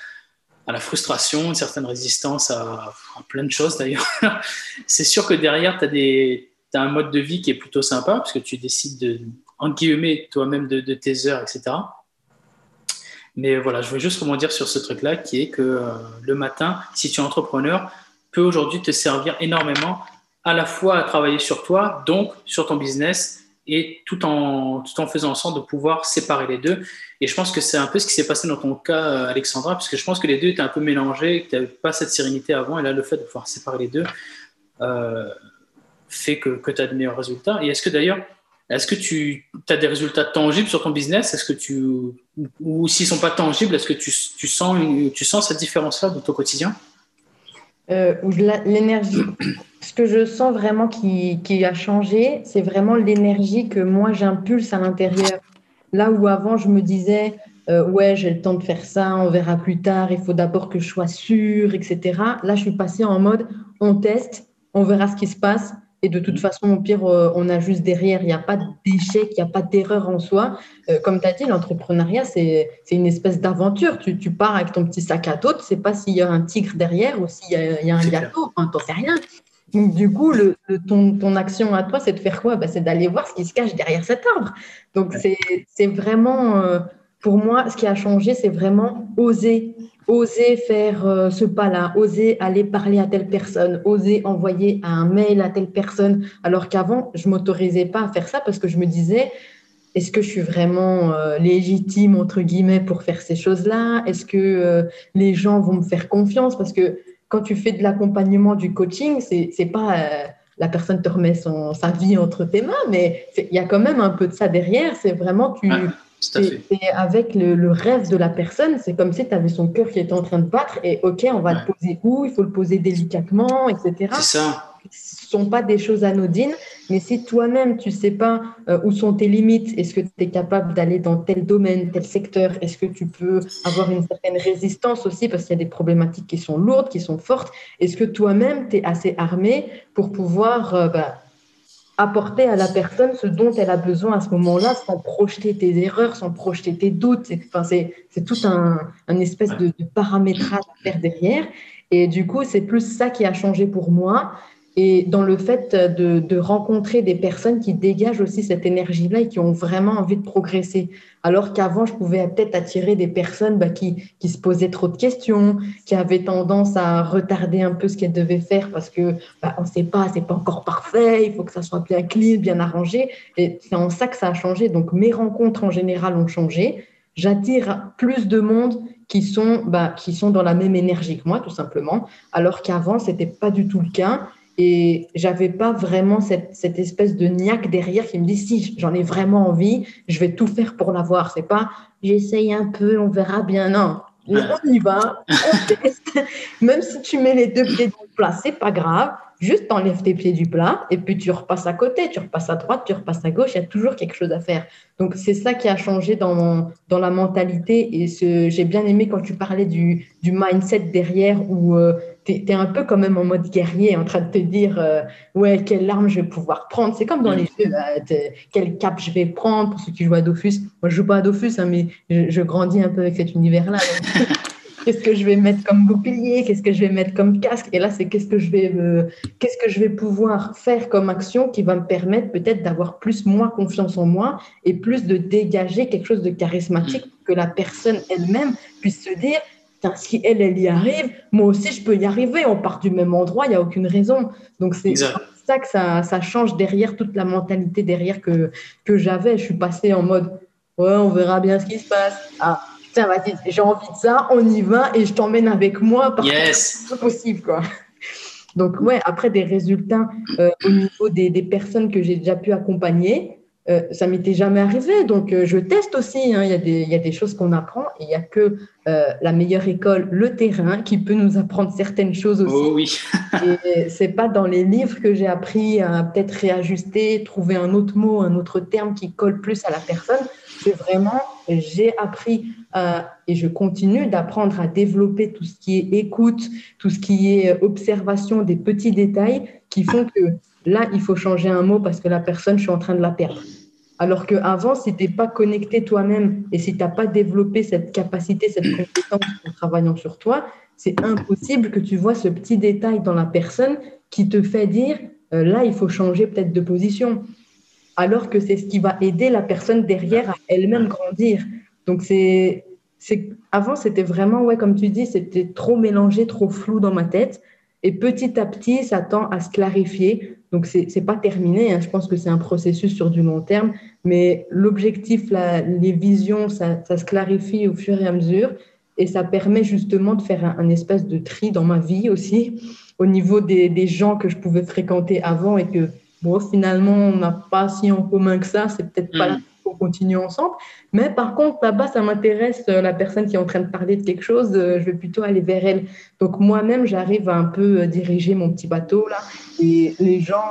la frustration, une certaine résistance à, plein de choses d'ailleurs. c'est sûr que derrière, tu as, un mode de vie qui est plutôt sympa parce que tu décides de, en guillemets, toi-même de, tes heures, etc. Mais voilà, je veux juste rebondir sur ce truc-là qui est que euh, le matin, si tu es entrepreneur, peut aujourd'hui te servir énormément à la fois à travailler sur toi, donc sur ton business, et tout en, tout en faisant en sorte de pouvoir séparer les deux. Et je pense que c'est un peu ce qui s'est passé dans ton cas, euh, Alexandra, parce que je pense que les deux étaient un peu mélangés, que tu n'avais pas cette sérénité avant, et là, le fait de pouvoir séparer les deux euh, fait que, que tu as de meilleurs résultats. Et est-ce que d'ailleurs, est-ce que tu as des résultats tangibles sur ton business? Est-ce que tu, ou s'ils sont pas tangibles, est-ce que tu, tu, sens, tu sens cette différence-là dans ton quotidien? Euh, L'énergie ce que je sens vraiment qui, qui a changé, c'est vraiment l'énergie que moi j'impulse à l'intérieur. Là où avant je me disais, euh, ouais, j'ai le temps de faire ça, on verra plus tard, il faut d'abord que je sois sûre, etc. Là, je suis passée en mode, on teste, on verra ce qui se passe. Et de toute façon, au pire, euh, on a juste derrière, il n'y a pas d'échec, il n'y a pas d'erreur en soi. Euh, comme tu as dit, l'entrepreneuriat, c'est une espèce d'aventure. Tu, tu, pars avec ton petit sac à dos, tu ne sais pas s'il y a un tigre derrière ou s'il y, y, a un gâteau, enfin, tu n'en sais rien. Donc, du coup, le, ton, ton, action à toi, c'est de faire quoi? Bah, C'est d'aller voir ce qui se cache derrière cet arbre. Donc, c'est vraiment, euh, pour moi, ce qui a changé, c'est vraiment oser. Oser faire euh, ce pas-là, oser aller parler à telle personne, oser envoyer un mail à telle personne, alors qu'avant, je ne m'autorisais pas à faire ça parce que je me disais, est-ce que je suis vraiment euh, légitime, entre guillemets, pour faire ces choses-là? Est-ce que les gens vont me faire confiance? Parce que quand tu fais de l'accompagnement, du coaching, c'est pas euh, la personne te remet sa vie entre tes mains, mais il y a quand même un peu de ça derrière. C'est vraiment tu c'est avec le, rêve de la personne. C'est comme si tu avais son cœur qui était en train de battre et ok, on va le poser où Il faut le poser délicatement, etc. C'est ça sont pas des choses anodines, mais si toi-même tu sais pas euh, où sont tes limites, est-ce que tu es capable d'aller dans tel domaine, tel secteur, est-ce que tu peux avoir une certaine résistance aussi parce qu'il y a des problématiques qui sont lourdes, qui sont fortes, est-ce que toi-même tu es assez armé pour pouvoir euh, bah, apporter à la personne ce dont elle a besoin à ce moment-là sans projeter tes erreurs, sans projeter tes doutes. Enfin, c'est, c'est tout un, un espèce de, de paramétrage à faire derrière. Et du coup, c'est plus ça qui a changé pour moi et dans le fait de, de, rencontrer des personnes qui dégagent aussi cette énergie-là et qui ont vraiment envie de progresser. Alors qu'avant, je pouvais peut-être attirer des personnes bah, qui, qui, se posaient trop de questions, qui avaient tendance à retarder un peu ce qu'elles devaient faire parce que bah, on ne sait pas, c'est pas encore parfait, il faut que ça soit bien clean, bien arrangé. Et c'est en ça que ça a changé. Donc mes rencontres en général ont changé. J'attire plus de monde qui sont, bah, qui sont dans la même énergie que moi, tout simplement, alors qu'avant, ce n'était pas du tout le cas. Et j'avais pas vraiment cette, cette, espèce de niaque derrière qui me dit si j'en ai vraiment envie, je vais tout faire pour l'avoir. C'est pas j'essaye un peu, on verra bien. Non, on y va. Même si tu mets les deux pieds dans le plat, c'est pas grave. Juste enlève tes pieds du plat et puis tu repasses à côté, tu repasses à droite, tu repasses à gauche. Il y a toujours quelque chose à faire. Donc c'est ça qui a changé dans, dans la mentalité. Et j'ai bien aimé quand tu parlais du, du mindset derrière où euh, tu es, un peu quand même en mode guerrier, en train de te dire euh, ouais, quelle arme je vais pouvoir prendre. C'est comme dans mm. les jeux, quel cap je vais prendre pour ceux qui jouent à Dofus. Moi, je joue pas à Dofus, hein, mais je, grandis un peu avec cet univers-là. qu'est-ce que je vais mettre comme bouclier, qu'est-ce que je vais mettre comme casque? Et là, c'est qu'est-ce que je vais qu'est-ce que je vais pouvoir faire comme action qui va me permettre peut-être d'avoir plus moins confiance en moi et plus de dégager quelque chose de charismatique pour que la personne elle-même puisse se dire si elle, elle y arrive, moi aussi, je peux y arriver. On part du même endroit, il n'y a aucune raison. Donc, c'est ça que ça, ça, change derrière toute la mentalité derrière que, que j'avais. Je suis passée en mode, ouais, on verra bien ce qui se passe. Ah, tiens, vas-y, j'ai envie de ça, on y va et je t'emmène avec moi parce yes. que c'est possible, quoi. Donc, ouais, après des résultats euh, au niveau des, des personnes que j'ai déjà pu accompagner, euh, ça m'était jamais arrivé. Donc, euh, je teste aussi. Hein. Il, y a des, il, y a des, choses qu'on apprend et il n'y a que euh, la meilleure école, le terrain, qui peut nous apprendre certaines choses aussi. Oh oui. et c'est pas dans les livres que j'ai appris à peut-être réajuster, trouver un autre mot, un autre terme qui colle plus à la personne. C'est vraiment, j'ai appris et je continue d'apprendre à développer tout ce qui est écoute, tout ce qui est observation des petits détails qui font que Là, il faut changer un mot parce que la personne, je suis en train de la perdre. Alors qu'avant, si tu n'es pas connecté toi-même et si tu n'as pas développé cette capacité, cette compétence en travaillant sur toi, c'est impossible que tu vois ce petit détail dans la personne qui te fait dire euh, là, il faut changer peut-être de position. Alors que c'est ce qui va aider la personne derrière à elle-même grandir. Donc, c'est. Avant, c'était vraiment, ouais, comme tu dis, c'était trop mélangé, trop flou dans ma tête. Et petit à petit, ça tend à se clarifier. Donc, ce n'est pas terminé. Hein. Je pense que c'est un processus sur du long terme. Mais l'objectif, les visions, ça, se clarifie au fur et à mesure. Et ça permet justement de faire un, espèce de tri dans ma vie aussi, au niveau des, gens que je pouvais fréquenter avant et que, bon, finalement, on n'a pas si en commun que ça. C'est peut-être pas mm. Continuer ensemble. Mais par contre, là-bas, ça m'intéresse, euh, la personne qui est en train de parler de quelque chose, euh, je vais plutôt aller vers elle. Donc moi-même, j'arrive à un peu euh, diriger mon petit bateau là, et les gens,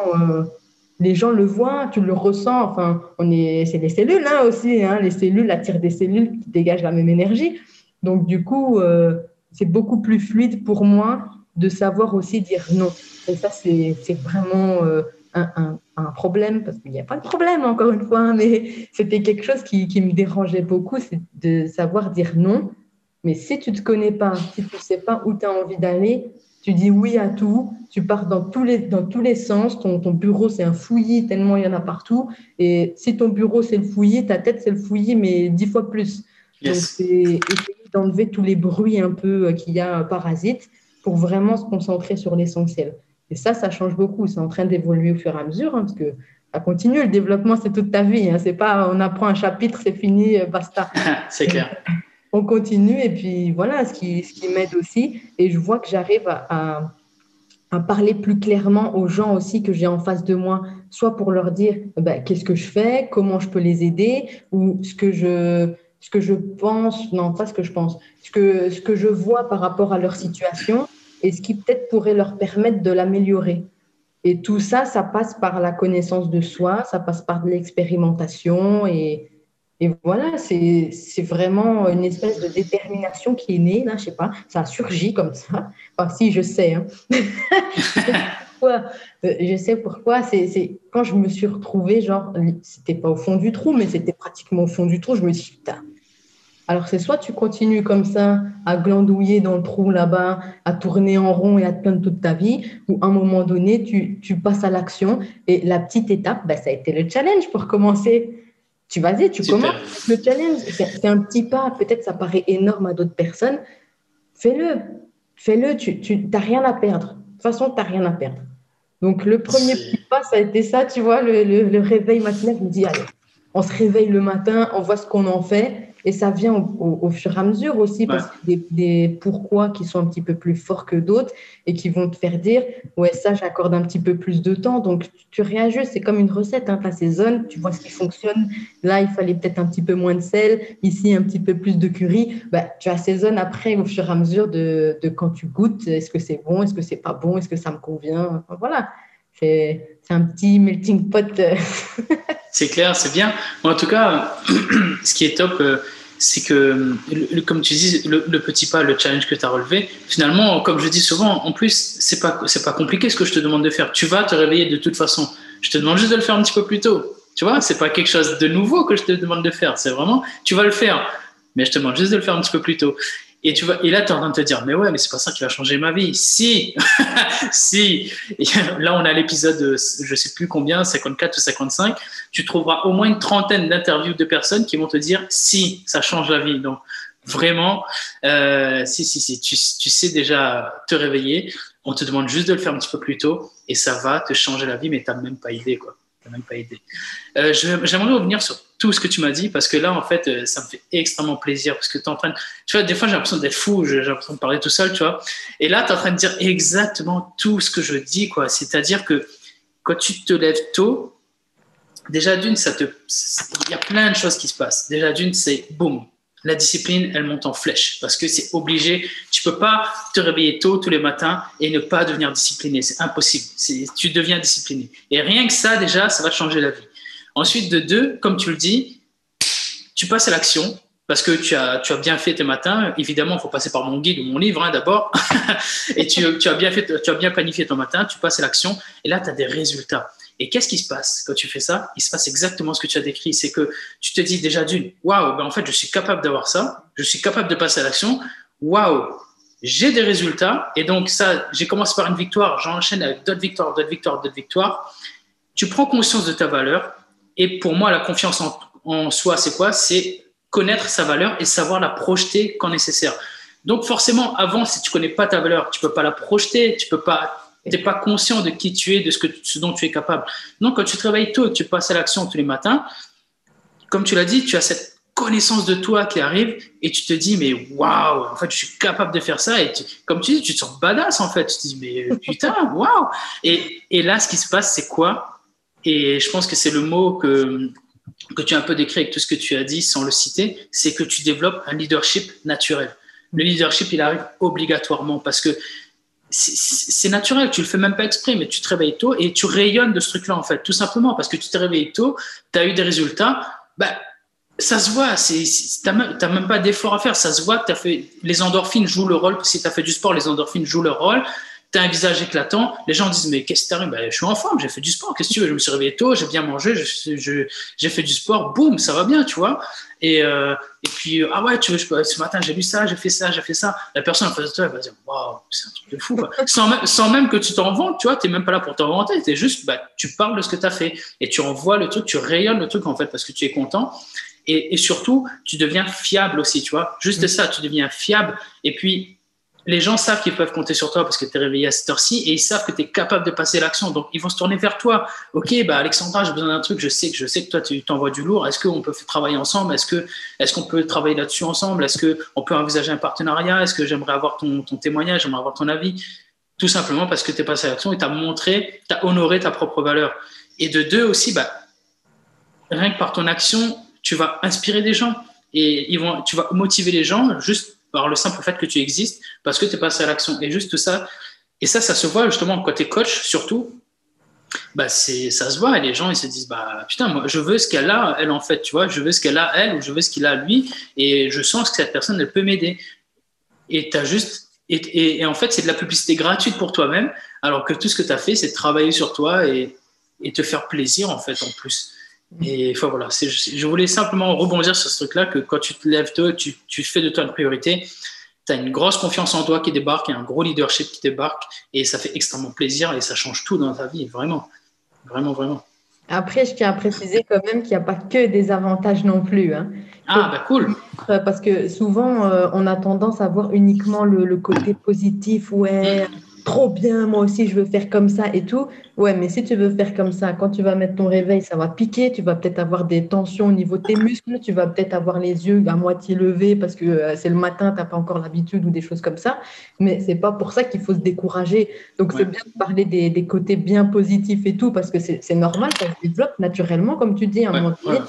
les gens le voient, tu le ressens. Enfin, on est, c'est les cellules là hein, aussi, hein. les cellules attirent des cellules qui dégagent la même énergie. Donc du coup, c'est beaucoup plus fluide pour moi de savoir aussi dire non. Et ça, c'est vraiment un, problème, parce qu'il n'y a pas de problème encore une fois, mais c'était quelque chose qui, me dérangeait beaucoup, c'est de savoir dire non. Mais si tu ne te connais pas, si tu ne sais pas où tu as envie d'aller, tu dis oui à tout, tu pars dans tous les, dans tous les sens, ton, ton bureau c'est un fouillis tellement il y en a partout, et si ton bureau c'est le fouillis, ta tête c'est le fouillis, mais dix fois plus. Donc c'est essayer d'enlever tous les bruits un peu euh, qu'il y a parasites pour vraiment se concentrer sur l'essentiel. Et ça, ça change beaucoup. C'est en train d'évoluer au fur et à mesure, hein, parce que ça continue. Le développement, c'est toute ta vie. Hein. C'est pas, on apprend un chapitre, c'est fini, euh, basta. c'est clair. On continue et puis voilà, ce qui, ce qui m'aide aussi. Et je vois que j'arrive à, à, parler plus clairement aux gens aussi que j'ai en face de moi, soit pour leur dire ben, qu'est-ce que je fais, comment je peux les aider, ou ce que je, ce que je pense, non, pas ce que je pense, ce que, ce que je vois par rapport à leur situation et ce qui peut-être pourrait leur permettre de l'améliorer. Et tout ça, ça passe par la connaissance de soi, ça passe par de l'expérimentation et, et voilà, c'est vraiment une espèce de détermination qui est née, là, je sais pas, ça a surgi comme ça. Enfin, si, je sais. Hein. je sais pourquoi. C'est quand je me suis retrouvée, genre, c'était pas au fond du trou, mais c'était pratiquement au fond du trou, je me suis dit, putain, alors, c'est soit tu continues comme ça à glandouiller dans le trou là-bas, à tourner en rond et à te plaindre toute ta vie, ou à un moment donné, tu, tu passes à l'action. Et la petite étape, ben, ça a été le challenge pour commencer. Tu vas-y, tu commences le challenge. C'est un petit pas, peut-être ça paraît énorme à d'autres personnes. Fais-le. Fais-le, tu n'as rien à perdre. De toute façon, tu n'as rien à perdre. Donc, le premier petit pas, ça a été ça, tu vois, le, le, le réveil matinal. Je me dis, allez, on se réveille le matin, on voit ce qu'on en fait. Et ça vient au, fur et à mesure aussi, parce qu'il y a des, pourquoi qui sont un petit peu plus forts que d'autres et qui vont te faire dire Ouais, ça, j'accorde un petit peu plus de temps. Donc, tu réajustes. C'est comme une recette. Hein, tu assaisonnes, tu vois ce qui fonctionne. Là, il fallait peut-être un petit peu moins de sel. Ici, un petit peu plus de curry. Bah, tu assaisonnes après au fur et à mesure de, de quand tu goûtes. Est-ce que c'est bon? Est-ce que c'est pas bon? Est-ce que ça me convient? Voilà. C'est un petit melting pot. c'est clair, c'est bien. en tout cas, ce qui est top, euh, c'est que, comme tu dis, le, petit pas, le challenge que tu as relevé, finalement, comme je dis souvent, en plus, c'est pas, pas compliqué ce que je te demande de faire. Tu vas te réveiller de toute façon. Je te demande juste de le faire un petit peu plus tôt. Tu vois, c'est pas quelque chose de nouveau que je te demande de faire. C'est vraiment, tu vas le faire. Mais je te demande juste de le faire un petit peu plus tôt. Et, tu vois, et là, tu es en train de te dire, mais ouais, mais c'est pas ça qui va changer ma vie. Si, si. là, on a l'épisode, je sais plus combien, 54 ou 55. Tu trouveras au moins une trentaine d'interviews de personnes qui vont te dire, si, ça change la vie. Donc, vraiment, euh, si, si, si, tu, tu, sais déjà te réveiller. On te demande juste de le faire un petit peu plus tôt et ça va te changer la vie, mais tu n'as même pas idée, quoi même pas aidé. Euh, J'aimerais revenir sur tout ce que tu m'as dit parce que là, en fait, euh, ça me fait extrêmement plaisir parce que tu es en train de... Tu vois, des fois, j'ai l'impression d'être fou, j'ai l'impression de parler tout seul, tu vois. Et là, tu es en train de dire exactement tout ce que je dis, quoi. C'est-à-dire que quand tu te lèves tôt, déjà d'une, ça te... il y a plein de choses qui se passent. Déjà d'une, c'est boum, la discipline, elle monte en flèche parce que c'est obligé. Tu peux pas te réveiller tôt tous les matins et ne pas devenir discipliné. C'est impossible. Tu deviens discipliné. Et rien que ça, déjà, ça va changer la vie. Ensuite, de deux, comme tu le dis, tu passes à l'action parce que tu as, bien fait tes matins. Évidemment, il faut passer par mon guide ou mon livre hein, d'abord. et tu, tu, as bien fait, tu as bien planifié ton matin, tu passes à l'action et là, tu as des résultats. Et qu'est-ce qui se passe quand tu fais ça? Il se passe exactement ce que tu as décrit. C'est que tu te dis déjà d'une, waouh, ben en fait, je suis capable d'avoir ça, je suis capable de passer à l'action. Waouh, j'ai des résultats. Et donc, ça, j'ai commencé par une victoire, j'enchaîne avec d'autres victoires, d'autres victoires, d'autres victoires. Tu prends conscience de ta valeur. Et pour moi, la confiance en, en soi, c'est quoi? C'est connaître sa valeur et savoir la projeter quand nécessaire. Donc, forcément, avant, si tu connais pas ta valeur, tu peux pas la projeter, tu peux pas tu n'es pas conscient de qui tu es, de ce, que, ce dont tu es capable. Donc, quand tu travailles tôt et que tu passes à l'action tous les matins, comme tu l'as dit, tu as cette connaissance de toi qui arrive et tu te dis, mais waouh, en fait, je suis capable de faire ça. Et comme tu dis, tu te sens badass, en fait. Tu te dis, mais putain, waouh. Et, et là, ce qui se passe, c'est quoi? Et je pense que c'est le mot que, que tu as un peu décrit avec tout ce que tu as dit sans le citer, c'est que tu développes un leadership naturel. Le leadership, il arrive obligatoirement parce que c'est naturel, tu le fais même pas exprès, mais tu te réveilles tôt et tu rayonnes de ce truc-là, en fait, tout simplement parce que tu t'es réveillé tôt, tu as eu des résultats, bah, ça se voit, tu n'as même, pas d'effort à faire, ça se voit que fait, les endorphines jouent le rôle, si tu as fait du sport, les endorphines jouent leur rôle, tu as un visage éclatant, les gens disent mais qu'est-ce qui t'arrive ben, Je suis en forme, j'ai fait du sport, qu'est-ce que tu veux? Je me suis réveillé tôt, j'ai bien mangé, j'ai fait du sport, boum, ça va bien, tu vois. Et, euh, et puis, ah ouais, tu veux, ce matin j'ai lu ça, j'ai fait ça, j'ai fait ça. La personne en face de toi, elle va dire waouh, c'est un truc de fou. sans, même, sans, même, que tu t'en vantes, tu vois, tu n'es même pas là pour t'en vanter, tu juste, bah, tu parles de ce que tu as fait et tu envoies le truc, tu rayonnes le truc en fait parce que tu es content. Et, et surtout, tu deviens fiable aussi, tu vois. Juste mm. ça, tu deviens fiable. Et puis, les gens savent qu'ils peuvent compter sur toi parce que tu es réveillé à cette heure-ci et ils savent que tu es capable de passer l'action. Donc, ils vont se tourner vers toi. OK, bah, Alexandra, j'ai besoin d'un truc. Je sais que, je sais que toi, tu t'envoies du lourd. Est-ce qu'on peut travailler ensemble? Est-ce que, est-ce qu'on peut travailler là-dessus ensemble? Est-ce qu'on peut envisager un partenariat? Est-ce que j'aimerais avoir ton, ton témoignage? J'aimerais avoir ton avis? Tout simplement parce que tu es passé à l'action et tu as montré, tu as honoré ta propre valeur. Et de deux aussi, bah, rien que par ton action, tu vas inspirer des gens et ils vont, tu vas motiver les gens juste par le simple fait que tu existes, parce que tu es passé à l'action. Et juste ça, et ça, ça se voit justement es coach, surtout, bah ça se voit et les gens ils se disent bah putain moi je veux ce qu'elle a elle en fait tu vois je veux ce qu'elle a elle ou je veux ce qu'il a lui et je sens que cette personne elle peut m'aider et juste et, en fait c'est de la publicité gratuite pour toi-même alors que tout ce que tu as fait c'est travailler sur toi et, et te faire plaisir en fait en plus et enfin, voilà, je voulais simplement rebondir sur ce truc-là, que quand tu te lèves tôt, tu, tu fais de toi une priorité, tu as une grosse confiance en toi qui débarque, et un gros leadership qui débarque, et ça fait extrêmement plaisir, et ça change tout dans ta vie, vraiment, vraiment, vraiment. Après, je tiens à préciser quand même qu'il n'y a pas que des avantages non plus. Hein. Ah, bah cool. Parce que souvent, euh, on a tendance à voir uniquement le, le côté positif, ouais, trop bien, moi aussi je veux faire comme ça et tout. Ouais, mais si tu veux faire comme ça, quand tu vas mettre ton réveil, ça va piquer, tu vas peut-être avoir des tensions au niveau de tes muscles, tu vas peut-être avoir les yeux à moitié levés parce que euh, c'est le matin, tu n'as pas encore l'habitude ou des choses comme ça. Mais c'est pas pour ça qu'il faut se décourager. Donc c'est bien de parler des, côtés bien positifs et tout parce que c'est normal, ça se développe naturellement, comme tu dis, à un moment donné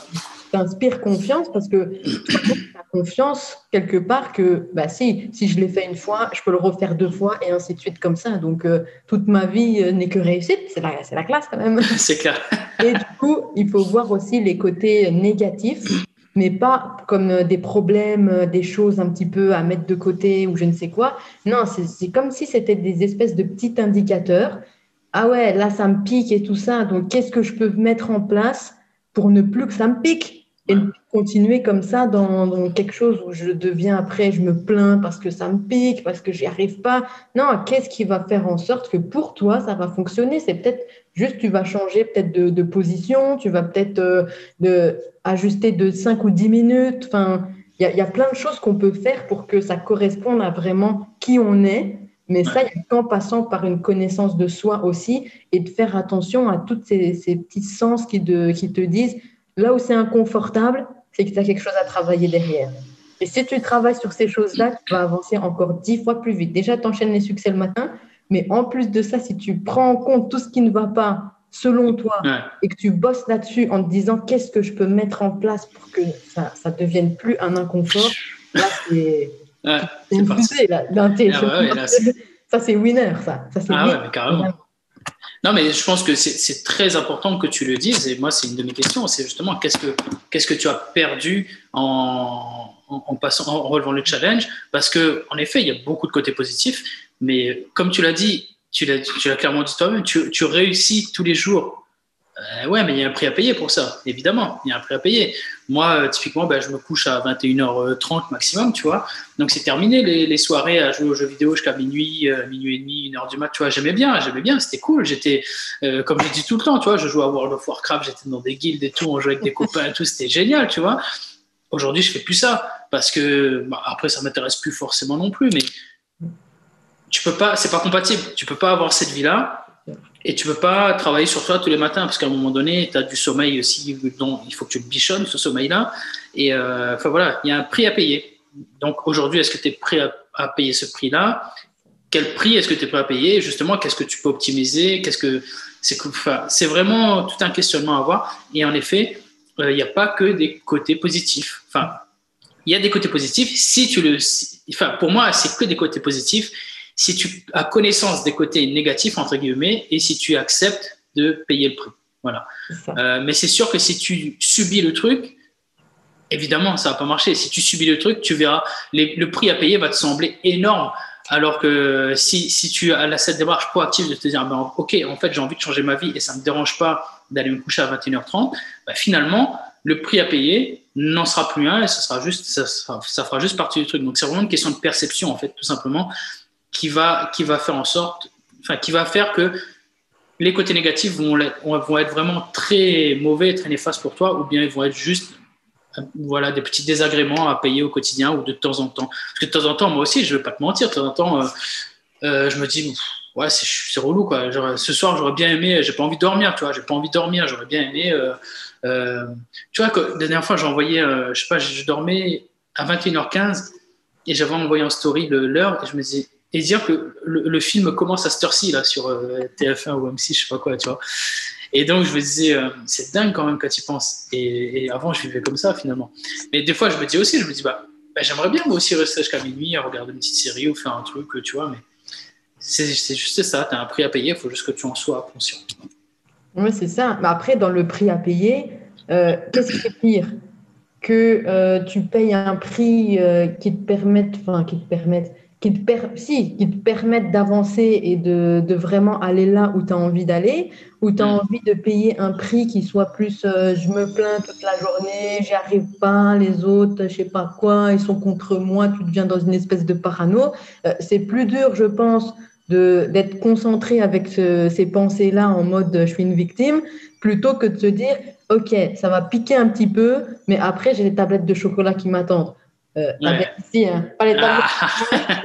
t'inspire confiance parce que tu as confiance quelque part que bah si, si je l'ai fait une fois, je peux le refaire deux fois et ainsi de suite comme ça. Donc euh, toute ma vie euh, n'est que réussite, c'est la, la classe quand même. C'est clair. et du coup, il faut voir aussi les côtés négatifs, mais pas comme euh, des problèmes, des choses un petit peu à mettre de côté ou je ne sais quoi. Non, c'est comme si c'était des espèces de petits indicateurs. Ah ouais, là ça me pique et tout ça, donc qu'est-ce que je peux mettre en place pour ne plus que ça me pique et continuer comme ça dans, quelque chose où je deviens après, je me plains parce que ça me pique, parce que j'y arrive pas. Non, qu'est-ce qui va faire en sorte que pour toi, ça va fonctionner? C'est peut-être juste, tu vas changer peut-être de, position, tu vas peut-être euh, de, ajuster de 5 ou 10 minutes. Enfin, il y, a plein de choses qu'on peut faire pour que ça corresponde à vraiment qui on est. Mais ça, il y a qu'en passant par une connaissance de soi aussi et de faire attention à tous ces, petits sens qui, qui te disent là où c'est inconfortable, c'est que tu as quelque chose à travailler derrière. Et si tu travailles sur ces choses-là, tu vas avancer encore dix fois plus vite. Déjà, tu enchaînes les succès le matin, mais en plus de ça, si tu prends en compte tout ce qui ne va pas selon toi et que tu bosses là-dessus en te disant qu'est-ce que je peux mettre en place pour que ça ne devienne plus un inconfort, là, c'est ouais, fusée, là, ah ça, c'est winner, ça. ça ah ouais, mais carrément. Non, mais je pense que c'est très important que tu le dises. Et moi, c'est une de mes questions. C'est justement qu'est-ce que, qu'est-ce que tu as perdu en, en, passant, en relevant le challenge? Parce que, en effet, il y a beaucoup de côtés positifs. Mais comme tu l'as dit, tu l'as clairement dit toi-même, tu, tu réussis tous les jours euh, ouais, mais il y a un prix à payer pour ça, évidemment. Il y a un prix à payer. Moi, euh, typiquement, ben, je me couche à 21h30 maximum, tu vois. Donc, c'est terminé les, soirées à jouer aux jeux vidéo jusqu'à minuit, euh, minuit et demi, une heure du mat. Tu vois, j'aimais bien, j'aimais bien, c'était cool. J'étais, comme je dis tout le temps, tu vois, je jouais à World of Warcraft, j'étais dans des guildes et tout, on jouait avec des copains et tout, c'était génial, tu vois. Aujourd'hui, je fais plus ça parce que, bah, après, ça m'intéresse plus forcément non plus, mais tu peux pas, c'est pas compatible. Tu peux pas avoir cette vie-là et tu ne peux pas travailler sur toi tous les matins parce qu'à un moment donné, tu as du sommeil aussi, dont il faut que tu le bichonnes, ce sommeil-là. Et euh, enfin voilà, il y a un prix à payer. Donc aujourd'hui, est-ce que tu es prêt à, payer ce prix-là? Quel prix est-ce que tu es prêt à payer? Justement, qu'est-ce que tu peux optimiser? Qu'est-ce que c'est vraiment tout un questionnement à avoir. Et en effet, euh, il n'y a pas que des côtés positifs. Enfin, il y a des côtés positifs. Si tu le, enfin, pour moi, c'est que des côtés positifs si tu as connaissance des côtés négatifs, entre guillemets, et si tu acceptes de payer le prix. Voilà. Euh, mais c'est sûr que si tu subis le truc, évidemment, ça va pas marcher. Si tu subis le truc, tu verras, le prix à payer va te sembler énorme. Alors que si, si tu as cette démarche proactive de te dire, ben, OK, en fait, j'ai envie de changer ma vie et ça ne me dérange pas d'aller me coucher à 21h30, ben, finalement, le prix à payer n'en sera plus un et ça, sera juste, ça, ça fera juste partie du truc. Donc, c'est vraiment une question de perception, en fait, tout simplement qui va, qui va faire en sorte, enfin, qui va faire que les côtés négatifs vont, vont être vraiment très mauvais, très néfastes pour toi, ou bien ils vont être juste voilà, des petits désagréments à payer au quotidien ou de temps en temps. Parce que de temps en temps, moi aussi, je ne vais pas te mentir, de temps en temps, euh, euh, je me dis, ouais, c'est relou, quoi. ce soir, j'aurais bien aimé, j'ai pas envie de dormir, tu vois, j'ai pas envie de dormir, j'aurais bien aimé. Euh, tu vois, la dernière fois, j'ai envoyé, je sais pas, je, dormais à 21h15 et j'avais envoyé en story l'heure et je me disais, et dire que le, film commence à cette heure-ci, là, sur euh, TF1 ou M6, je sais pas quoi, tu vois. Et donc, je me disais, euh, c'est dingue quand même quand tu y penses. Et, avant, je vivais comme ça, finalement. Mais des fois, je me dis aussi, je me dis, bah, bah j'aimerais bien moi aussi rester jusqu'à minuit à regarder une petite série ou faire un truc, tu vois, mais c'est juste ça, tu as un prix à payer, il faut juste que tu en sois conscient. Oui, c'est ça. Mais après, dans le prix à payer, euh, qu'est-ce qui est pire Que tu payes un prix qui te permette, enfin, qui te permette, qui te, si, qui te permettent d'avancer et de, de, vraiment aller là où tu as envie d'aller, où tu as mm. envie de payer un prix qui soit plus euh, je me plains toute la journée, j'y arrive pas, les autres, je sais pas quoi, ils sont contre moi, tu deviens dans une espèce de parano. Euh, c'est plus dur, je pense, d'être concentré avec ces pensées-là en mode je suis une victime, plutôt que de se dire ok, ça va piquer un petit peu, mais après j'ai des tablettes de chocolat qui m'attendent. Euh, hein, pas les ah.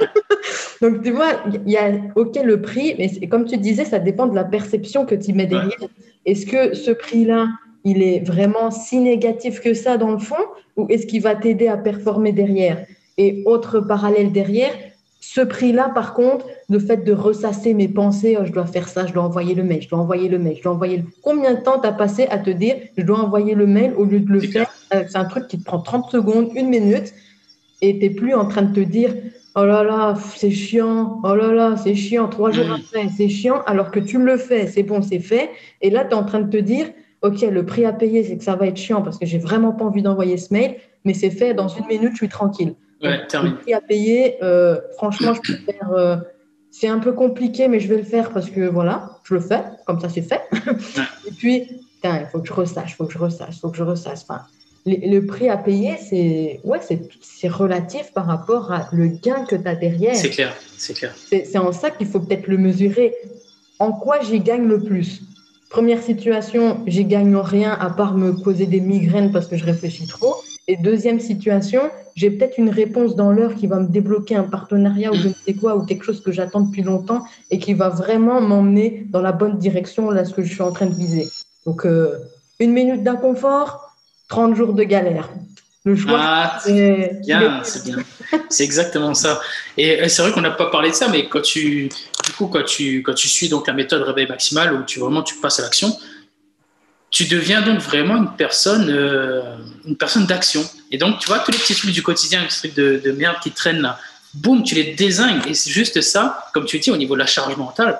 Donc, tu vois, il y a, OK, le prix, mais comme tu disais, ça dépend de la perception que tu mets derrière. Est-ce que ce prix-là, il est vraiment si négatif que ça dans le fond, ou est-ce qu'il va t'aider à performer derrière? Et autre parallèle derrière, ce prix-là, par contre, le fait de ressasser mes pensées, oh, je dois faire ça, je dois envoyer le mail, je dois envoyer le mail, je dois envoyer le... Combien de temps tu as passé à te dire, je dois envoyer le mail au lieu de le faire? euh, C'est un truc qui te prend 30 secondes, une minute et tu n'es plus en train de te dire oh là là, c'est chiant, oh là là, c'est chiant, trois jours mm. après, c'est chiant, alors que tu le fais, c'est bon, c'est fait. Et là, tu es en train de te dire ok, le prix à payer, c'est que ça va être chiant parce que j'ai vraiment pas envie d'envoyer ce mail, mais c'est fait, dans une minute, je suis tranquille. le prix à payer, euh, franchement, je peux faire. Euh, c'est un peu compliqué, mais je vais le faire parce que voilà, je le fais, comme ça c'est fait. et puis, il faut que je ressache, il faut que je ressache, il faut que je ressache. Enfin, le prix à payer, c'est ouais, c'est relatif par rapport à le gain que tu as derrière. C'est clair, c'est clair. C'est en ça qu'il faut peut-être le mesurer. En quoi j'y gagne le plus? Première situation, j'y gagne rien à part me causer des migraines parce que je réfléchis trop. Et deuxième situation, j'ai peut-être une réponse dans l'heure qui va me débloquer un partenariat ou je ne sais quoi, ou quelque chose que j'attends depuis longtemps et qui va vraiment m'emmener dans la bonne direction, là, ce que je suis en train de viser. Donc, euh, une minute d'inconfort, 30 jours de galère. Le ah, c'est bien, c'est bien. C'est exactement ça. Et c'est vrai qu'on n'a pas parlé de ça, mais quand tu, du coup, quand tu, quand tu suis donc la méthode réveil maximal où tu vraiment tu passes à l'action, tu deviens donc vraiment une personne, euh, une personne d'action. Et donc, tu vois, tous les petits trucs du quotidien, les trucs de, de merde qui traînent là, boum, tu les désignes. Et c'est juste ça, comme tu dis, au niveau de la charge mentale,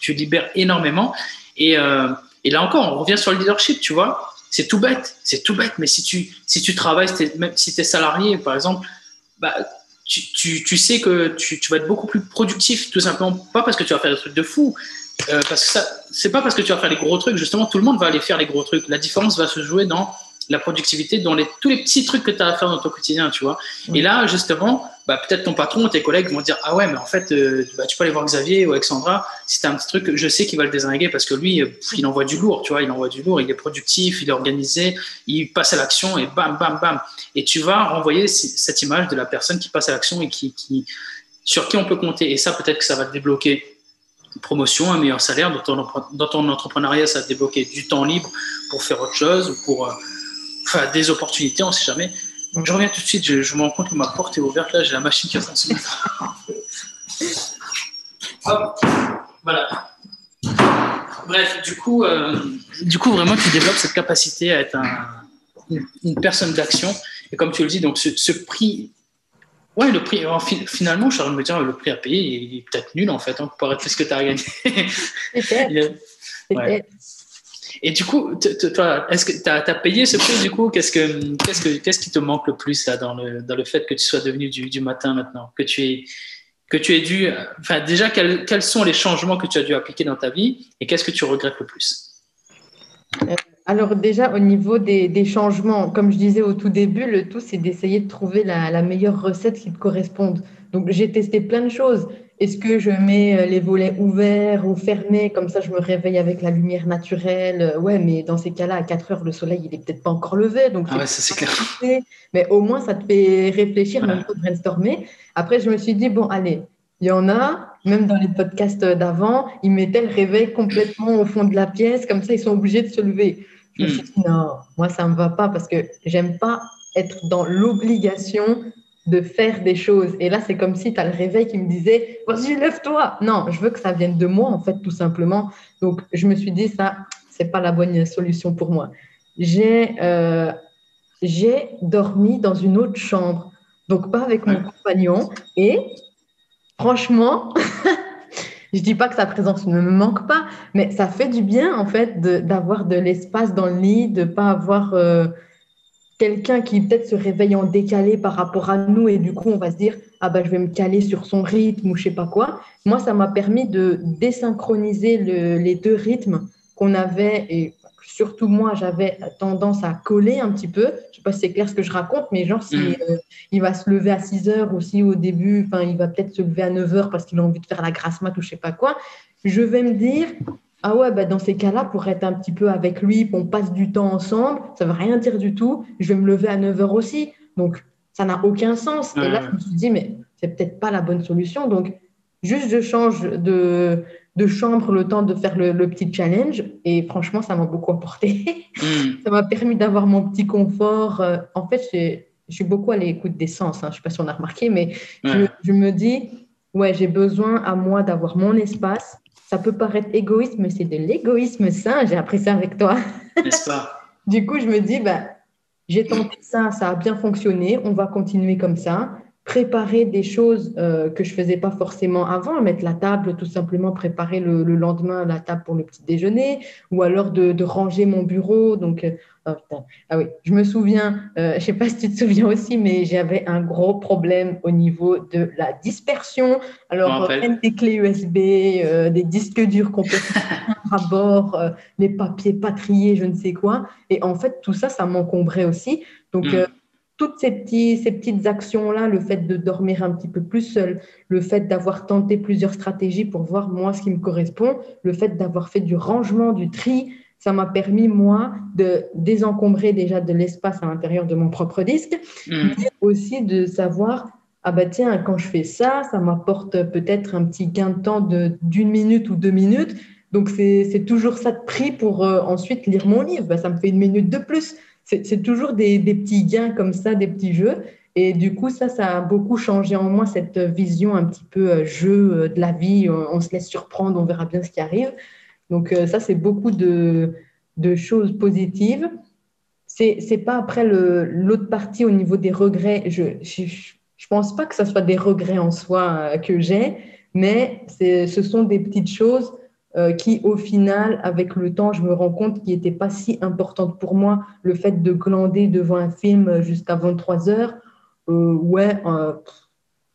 tu libères énormément. Et, euh, et là encore, on revient sur le leadership, tu vois c'est tout bête, c'est tout bête, mais si tu, si tu travailles, même si tu es salarié, par exemple, bah, tu, tu, tu sais que tu, tu, vas être beaucoup plus productif, tout simplement, pas parce que tu vas faire des trucs de fou, euh, parce que ça, c'est pas parce que tu vas faire les gros trucs, justement, tout le monde va aller faire les gros trucs. La différence va se jouer dans la productivité dans les, tous les petits trucs que tu as à faire dans ton quotidien, tu vois. Et là, justement, bah, peut-être ton patron, tes collègues vont dire Ah ouais, mais en fait, euh, bah, tu peux aller voir Xavier ou Alexandra. Si tu un petit truc, je sais qu'il va le désinguer parce que lui, il envoie du lourd, tu vois. Il envoie du lourd, il est productif, il est organisé, il passe à l'action et bam, bam, bam. Et tu vas renvoyer cette image de la personne qui passe à l'action et qui, sur qui on peut compter. Et ça, peut-être que ça va te débloquer une promotion, un meilleur salaire. Dans ton, entrepreneuriat, ça va te débloquer du temps libre pour faire autre chose ou pour. Euh, des opportunités, on ne sait jamais. Donc, je reviens tout de suite, je, me rends compte que ma porte est ouverte, là, j'ai la machine qui est en train de se mettre. Hop, voilà. Bref, du coup, euh, du coup, vraiment, tu développes cette capacité à être un, une, personne d'action. Et comme tu le dis, donc ce, prix, ouais, le prix, finalement, je suis en train de me dire, le prix à payer, il est peut-être nul en fait, hein, pour être ce que tu as gagné. Et du coup, toi, est-ce que tu as, payé ce prix du coup? Qu'est-ce que qu'est-ce que qu'est-ce qui te manque le plus là dans le dans le fait que tu sois devenu du, du matin maintenant, que tu es que tu aies dû, enfin déjà quels, quels sont les changements que tu as dû appliquer dans ta vie et qu'est-ce que tu regrettes le plus? Euh, alors déjà au niveau des, des, changements, comme je disais au tout début, le tout c'est d'essayer de trouver la, la, meilleure recette qui te corresponde. Donc j'ai testé plein de choses. Est-ce que je mets euh, les volets ouverts ou fermés, comme ça je me réveille avec la lumière naturelle Ouais, mais dans ces cas-là, à 4 heures, le soleil, il n'est peut-être pas encore levé. Donc ah ouais, c'est clair. Mais au moins, ça te fait réfléchir, même pas brainstormer. Après, je me suis dit, bon, allez, il y en a, même dans les podcasts d'avant, ils mettaient le réveil complètement au fond de la pièce, comme ça, ils sont obligés de se lever. Je me hmm. suis dit, non, moi, ça ne me va pas parce que j'aime pas être dans l'obligation de faire des choses. Et là, c'est comme si tu as le réveil qui me disait, vas-y, lève-toi. Non, je veux que ça vienne de moi, en fait, tout simplement. Donc, je me suis dit, ça, c'est pas la bonne solution pour moi. J'ai euh, dormi dans une autre chambre, donc pas avec mon compagnon. Et franchement, je dis pas que sa présence ne me manque pas, mais ça fait du bien, en fait, d'avoir de, l'espace dans le lit, de pas avoir... Euh, quelqu'un qui peut-être se réveille en décalé par rapport à nous et du coup on va se dire ah bah je vais me caler sur son rythme ou je sais pas quoi. Moi ça m'a permis de désynchroniser les deux rythmes qu'on avait et surtout moi j'avais tendance à coller un petit peu. Je sais pas si c'est clair ce que je raconte mais genre si mm. euh, il va se lever à 6 heures ou si au début enfin il va peut-être se lever à 9 heures parce qu'il a envie de faire la grasse mat ou je sais pas quoi, je vais me dire ah ouais, bah dans ces cas-là, pour être un petit peu avec lui, on passe du temps ensemble, ça ne veut rien dire du tout. Je vais me lever à 9 h aussi. Donc, ça n'a aucun sens. Et là, je me suis dit, mais c'est peut-être pas la bonne solution. Donc, juste je change de, de chambre le temps de faire le, petit challenge. Et franchement, ça m'a beaucoup apporté. Hmm. ça m'a permis d'avoir mon petit confort. Euh, en fait, je suis beaucoup à l'écoute des sens. Hein. Je ne sais pas si on a remarqué, mais je, je me dis, ouais, j'ai besoin à moi d'avoir mon espace ça peut paraître égoïste, mais c'est de l'égoïsme sain. J'ai appris ça avec toi. N'est-ce pas Du coup, je me dis, bah, j'ai tenté ça, ça a bien fonctionné, on va continuer comme ça. Préparer des choses euh, que je faisais pas forcément avant, mettre la table, tout simplement préparer le, lendemain la table pour le petit déjeuner, ou alors de, ranger mon bureau. Donc, euh, oh, ah oui, je me souviens, euh, je sais pas si tu te souviens aussi, mais j'avais un gros problème au niveau de la dispersion. Alors, même des clés USB, des disques durs qu'on peut à bord, euh, les papiers pas triés, je ne sais quoi. Et en fait, tout ça, ça m'encombrait aussi. Donc, mm. Toutes ces, petits, ces petites actions-là, le fait de dormir un petit peu plus seul, le fait d'avoir tenté plusieurs stratégies pour voir moi ce qui me correspond, le fait d'avoir fait du rangement, du tri, ça m'a permis, moi, de désencombrer déjà de l'espace à l'intérieur de mon propre disque, mm. mais aussi de savoir ah bah tiens, quand je fais ça, ça m'apporte peut-être un petit gain de temps d'une minute ou deux minutes. Donc c'est toujours ça de prix pour euh, ensuite lire mon livre. Bah, ça me fait une minute de plus. C'est toujours des, petits gains comme ça, des petits jeux. Et du coup, ça, ça a beaucoup changé en moi, cette vision un petit peu euh, jeu euh, de la vie. On, se laisse surprendre, on verra bien ce qui arrive. Donc ça, c'est beaucoup de, choses positives. C'est pas après l'autre partie au niveau des regrets. je, je pense pas que ce soit des regrets en soi euh, que j'ai, mais ce sont des petites choses euh, qui, au final, avec le temps, je me rends compte qui n'étaient pas si importantes pour moi. Le fait de glander devant un film jusqu'à 23 heures, euh, ouais,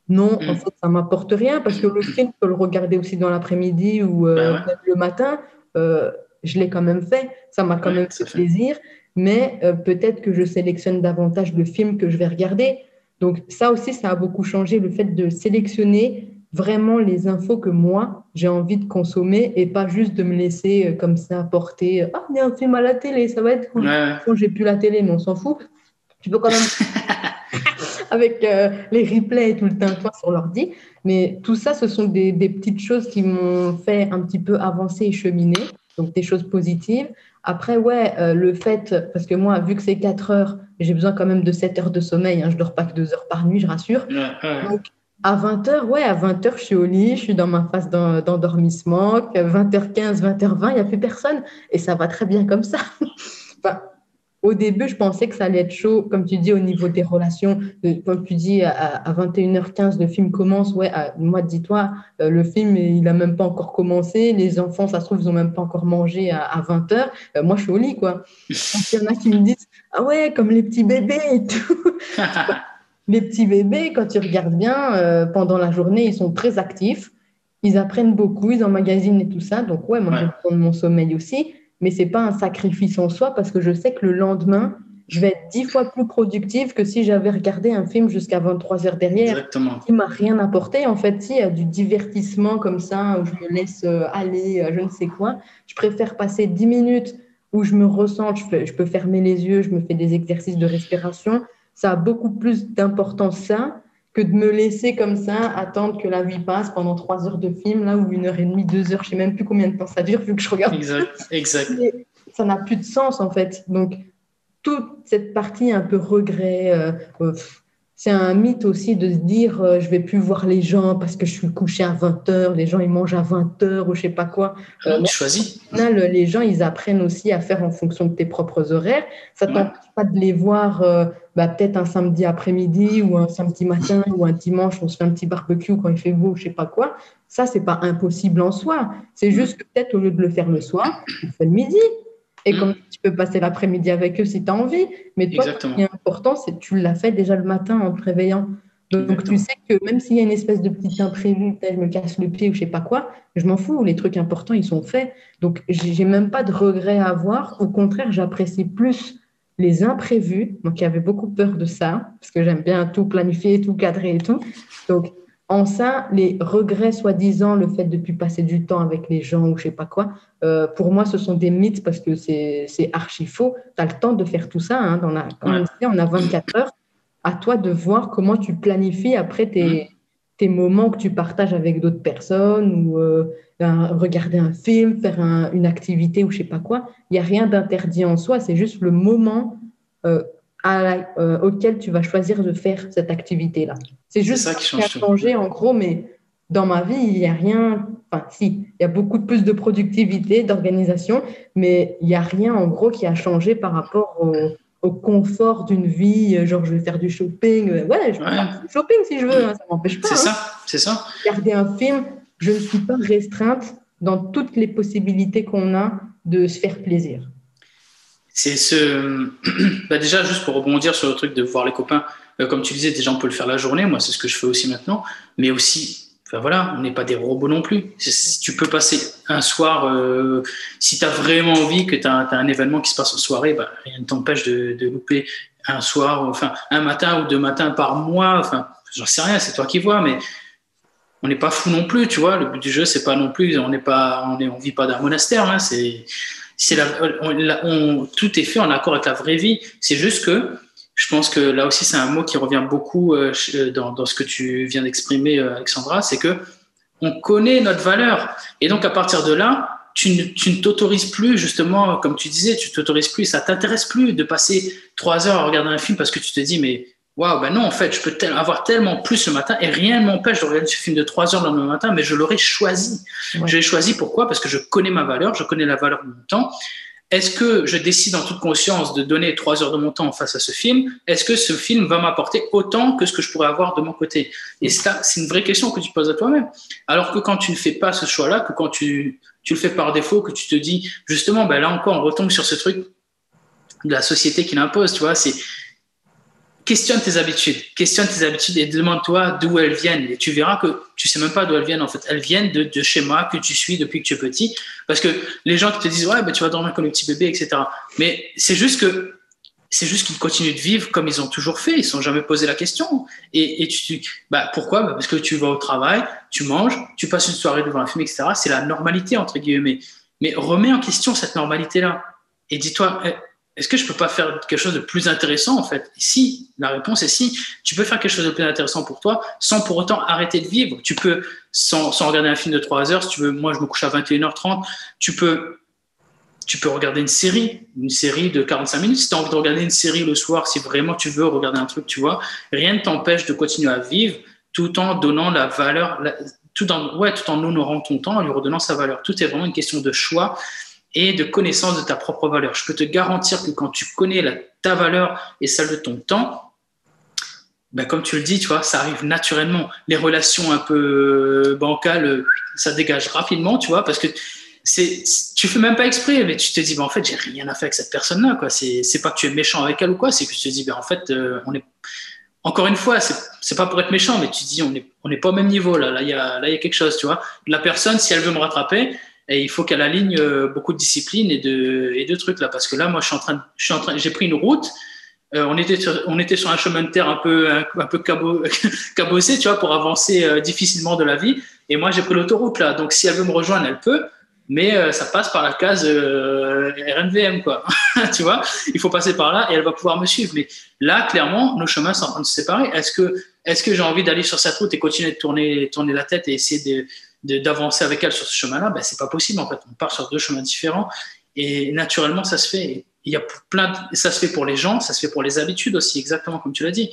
non, en mm. fait, ça m'apporte rien parce que le film, peut le regarder aussi dans l'après-midi ou bah le matin. je l'ai quand même fait, ça m'a quand même fait plaisir, mais peut-être que je sélectionne davantage le film que je vais regarder. Donc ça aussi, ça a beaucoup changé, le fait de sélectionner vraiment les infos que moi, j'ai envie de consommer et pas juste de me laisser euh, comme ça porter. Ah, il y a un film à la télé, ça va être cool. Ouais. J'ai plus la télé, mais on s'en fout. Tu peux quand même... avec euh, les replays tout le temps sur l'ordi. Mais tout ça, ce sont des, des petites choses qui m'ont fait un petit peu avancer et cheminer. Donc des choses positives. Après, ouais, euh, le fait, parce que moi, vu que c'est 4 heures, j'ai besoin quand même de 7 heures de sommeil. Hein, je ne dors pas que 2 heures par nuit, je rassure. Donc, à 20 heures, ouais, à 20 heures, je suis au lit, je suis dans ma phase d'endormissement. 20h15, 20h20, il n'y a plus personne. Et ça va très bien comme ça. enfin, au début, je pensais que ça allait être chaud, comme tu dis, au niveau des relations. Comme tu dis, à, 21h15, le film commence. Ouais, moi, dis-toi, euh, le film, il n'a même pas encore commencé. Les enfants, ça se trouve, ils n'ont même pas encore mangé à, 20h. Euh, moi, je suis au lit, quoi. il y en a qui me disent, ah ouais, comme les petits bébés et tout. les petits bébés, quand tu regardes bien, euh, pendant la journée, ils sont très actifs. Ils apprennent beaucoup, ils emmagasinent et tout ça. Donc, ouais, moi, je vais prendre mon sommeil aussi mais c'est pas un sacrifice en soi parce que je sais que le lendemain, je vais être dix fois plus productive que si j'avais regardé un film jusqu'à 23 heures derrière Exactement. qui m'a rien apporté. En fait, si, du divertissement comme ça, où je me laisse euh, aller, je ne sais quoi, je préfère passer dix minutes où je me ressens, je, je peux fermer les yeux, je me fais des exercices de respiration. Ça a beaucoup plus d'importance, ça, que de me laisser comme ça attendre que la vie passe pendant trois heures de film, là, ou une heure et demie, deux heures, je sais même plus combien de temps ça dure vu que je regarde. Exact, exact. ça n'a plus de sens en fait. Donc, toute cette partie un peu regret, euh, euh, c'est un mythe aussi de se dire euh, je vais plus voir les gens parce que je suis couché à 20 heures, les gens ils mangent à 20 heures ou je sais pas quoi. Euh, tu choisis. les gens ils apprennent aussi à faire en fonction de tes propres horaires. Ça ne t'empêche pas de les voir euh, bah, peut-être un samedi après-midi ou un samedi matin ou un dimanche, on se fait un petit barbecue quand il fait beau, je sais pas quoi. Ça, c'est pas impossible en soi. C'est juste que peut-être au lieu de le faire le soir, tu le fais le midi. Et mm. comme tu peux passer l'après-midi avec eux si tu as envie. Mais toi, ce qui est important, c'est que tu l'as fait déjà le matin en te réveillant. Donc, tu sais que même s'il y a une espèce de petit imprévu, je me casse le pied ou je sais pas quoi, je m'en fous. Les trucs importants, ils sont faits. Donc, j'ai même pas de regrets à avoir. Au contraire, j'apprécie plus les imprévus. Moi qui avais beaucoup peur de ça, parce que j'aime bien tout planifier, tout cadrer et tout. Donc, en ça, les regrets, soi-disant, le fait de plus passer du temps avec les gens ou je sais pas quoi, euh, pour moi, ce sont des mythes parce que c'est archi faux. Tu as le temps de faire tout ça. Hein, dans la, on a 24 heures. À toi de voir comment tu planifies après tes, tes moments que tu partages avec d'autres personnes ou euh, regarder un film, faire une activité ou je sais pas quoi. Il n'y a rien d'interdit en soi. C'est juste le moment euh, euh, auquel tu vas choisir de faire cette activité-là. C'est juste ça qui, a changé en gros, mais dans ma vie, il n'y a rien. Enfin, si, il y a beaucoup plus de productivité, d'organisation, mais il n'y a rien en gros qui a changé par rapport au, confort d'une vie. Genre, je vais faire du shopping. Ouais, je peux faire du shopping si je veux, hein, ça ne m'empêche pas. C'est ça, hein. c'est ça. Regarder un film, je ne suis pas restreinte dans toutes les possibilités qu'on a de se faire plaisir c'est ce. Bah déjà, juste pour rebondir sur le truc de voir les copains, euh, comme tu disais, déjà on peut le faire la journée, moi c'est ce que je fais aussi maintenant, mais aussi Enfin voilà, on n'est pas des robots non plus. Si tu peux passer un soir, euh, si tu as vraiment envie que tu as, un événement qui se passe en soirée, bah, rien ne t'empêche de, de, louper un soir, enfin un matin ou deux matins par mois. Enfin, j'en sais rien, c'est toi qui vois, mais on n'est pas fou non plus, tu vois. Le but du jeu, c'est pas non plus, on n'est pas, on est, on vit pas d'un monastère. Hein, c'est, c'est la, on, tout est fait en accord avec la vraie vie. C'est juste que je pense que là aussi, c'est un mot qui revient beaucoup euh, euh, dans, dans, ce que tu viens d'exprimer, euh, Alexandra, c'est que on connaît notre valeur. Et donc, à partir de là, tu ne, tu ne t'autorises plus, justement, comme tu disais, tu t'autorises plus, ça t'intéresse plus de passer trois heures à regarder un film parce que tu te dis, mais waouh, ben non, en fait, je peux avoir tellement plus le matin et rien ne m'empêche de regarder ce film de trois heures dans le matin, mais je l'aurais choisi. Je l'ai choisi pourquoi? Parce que je connais ma valeur, je connais la valeur de mon temps. Est-ce que je décide en toute conscience de donner trois heures de mon temps face à ce film? Est-ce que ce film va m'apporter autant que ce que je pourrais avoir de mon côté? Et ça, c'est une vraie question que tu poses à toi-même. Alors que quand tu ne fais pas ce choix-là, que quand tu, tu le fais par défaut, que tu te dis, justement, ben là encore, on retombe sur ce truc de la société qui l'impose, tu vois, c'est questionne tes habitudes, questionne tes habitudes et demande-toi d'où elles viennent. Et tu verras que tu sais même pas d'où elles viennent en fait. Elles viennent de, de, schémas que tu suis depuis que tu es petit. Parce que les gens qui te disent ouais, ben, tu vas dormir comme le petit bébé, etc. Mais c'est juste que c'est juste qu'ils continuent de vivre comme ils ont toujours fait. Ils ne sont jamais posé la question. Et, et tu, bah, pourquoi? Bah, Parce que tu vas au travail, tu manges, tu passes une soirée devant un film, etc. C'est la normalité entre guillemets. Mais remets en question cette normalité-là et dis-toi, eh, est-ce que je peux pas faire quelque chose de plus intéressant en fait? Si, la réponse est si. Tu peux faire quelque chose de plus intéressant pour toi sans pour autant arrêter de vivre. Tu peux, sans, regarder un film de 3 heures, si tu veux, moi je me couche à 21h30, tu peux, tu peux regarder une série, une série de 45 minutes. Si tu as envie de regarder une série le soir, si vraiment tu veux regarder un truc, tu vois, rien ne t'empêche de continuer à vivre tout en donnant la valeur, tout, en, ouais, tout en honorant ton temps, en lui redonnant sa valeur. Tout est vraiment une question de choix et de connaissance de ta propre valeur. Je peux te garantir que quand tu connais ta valeur et celle de ton temps, ben comme tu le dis, tu vois, ça arrive naturellement. Les relations un peu bancales, ça dégage rapidement, tu vois, parce que c'est, tu fais même pas exprès, mais tu te dis, ben, en fait, j'ai rien à faire avec cette personne-là, quoi. C'est, c'est pas que tu es méchant avec elle ou quoi, c'est que tu te dis, ben, en fait, euh, on est, encore une fois, c'est, c'est pas pour être méchant, mais tu te dis, on est, on n'est pas au même niveau, là. Là, il y a, là, y a quelque chose, tu vois. La personne, si elle veut me rattraper, et il faut qu'elle aligne euh, beaucoup de discipline et de, trucs là. Parce que là, moi, je suis en train, je suis en train, j'ai pris une route. Euh, on était sur, on était sur un chemin de terre un peu, un, peu cabossé, tu vois, pour avancer euh, difficilement de la vie. Et moi, j'ai pris l'autoroute là. Donc, si elle veut me rejoindre, elle peut. Mais ça passe par la case RNVM, quoi. tu vois, il faut passer par là et elle va pouvoir me suivre. Mais là, clairement, nos chemins sont en train de se séparer. Est-ce que, est-ce que j'ai envie d'aller sur cette route et continuer de tourner, tourner la tête et essayer de, d'avancer avec elle sur ce chemin-là, ben, c'est pas possible en fait. On part sur deux chemins différents et naturellement ça se fait. Il y a plein ça se fait pour les gens, ça se fait pour les habitudes aussi, exactement comme tu l'as dit.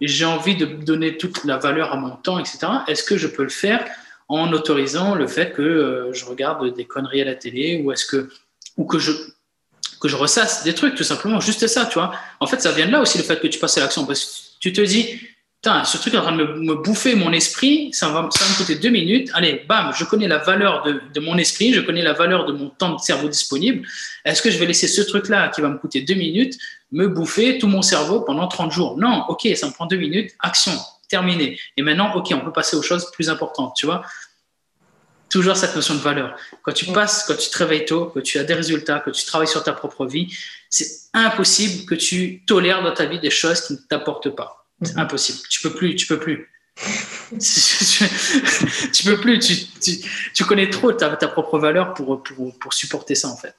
J'ai envie de donner toute la valeur à mon temps, etc. Est-ce que je peux le faire en autorisant le fait que euh, je regarde des conneries à la télé ou est-ce que ou que je que je ressasse des trucs tout simplement juste ça tu vois en fait ça vient de là aussi le fait que tu passes à l'action parce que tu te dis ce truc est en train de me, bouffer mon esprit, ça va, ça va, me coûter deux minutes. Allez, bam, je connais la valeur de, de, mon esprit, je connais la valeur de mon temps de cerveau disponible. Est-ce que je vais laisser ce truc-là qui va me coûter deux minutes me bouffer tout mon cerveau pendant 30 jours? Non, ok, ça me prend deux minutes, action, terminé. Et maintenant, ok, on peut passer aux choses plus importantes, tu vois Toujours cette notion de valeur. Quand tu passes, quand tu te réveilles tôt, que tu as des résultats, que tu travailles sur ta propre vie, c'est impossible que tu tolères dans ta vie des choses qui ne t'apportent pas. C'est impossible. Tu peux plus, tu peux plus. tu peux plus. Tu, tu, connais trop ta, ta propre valeur pour, pour, pour, supporter ça, en fait.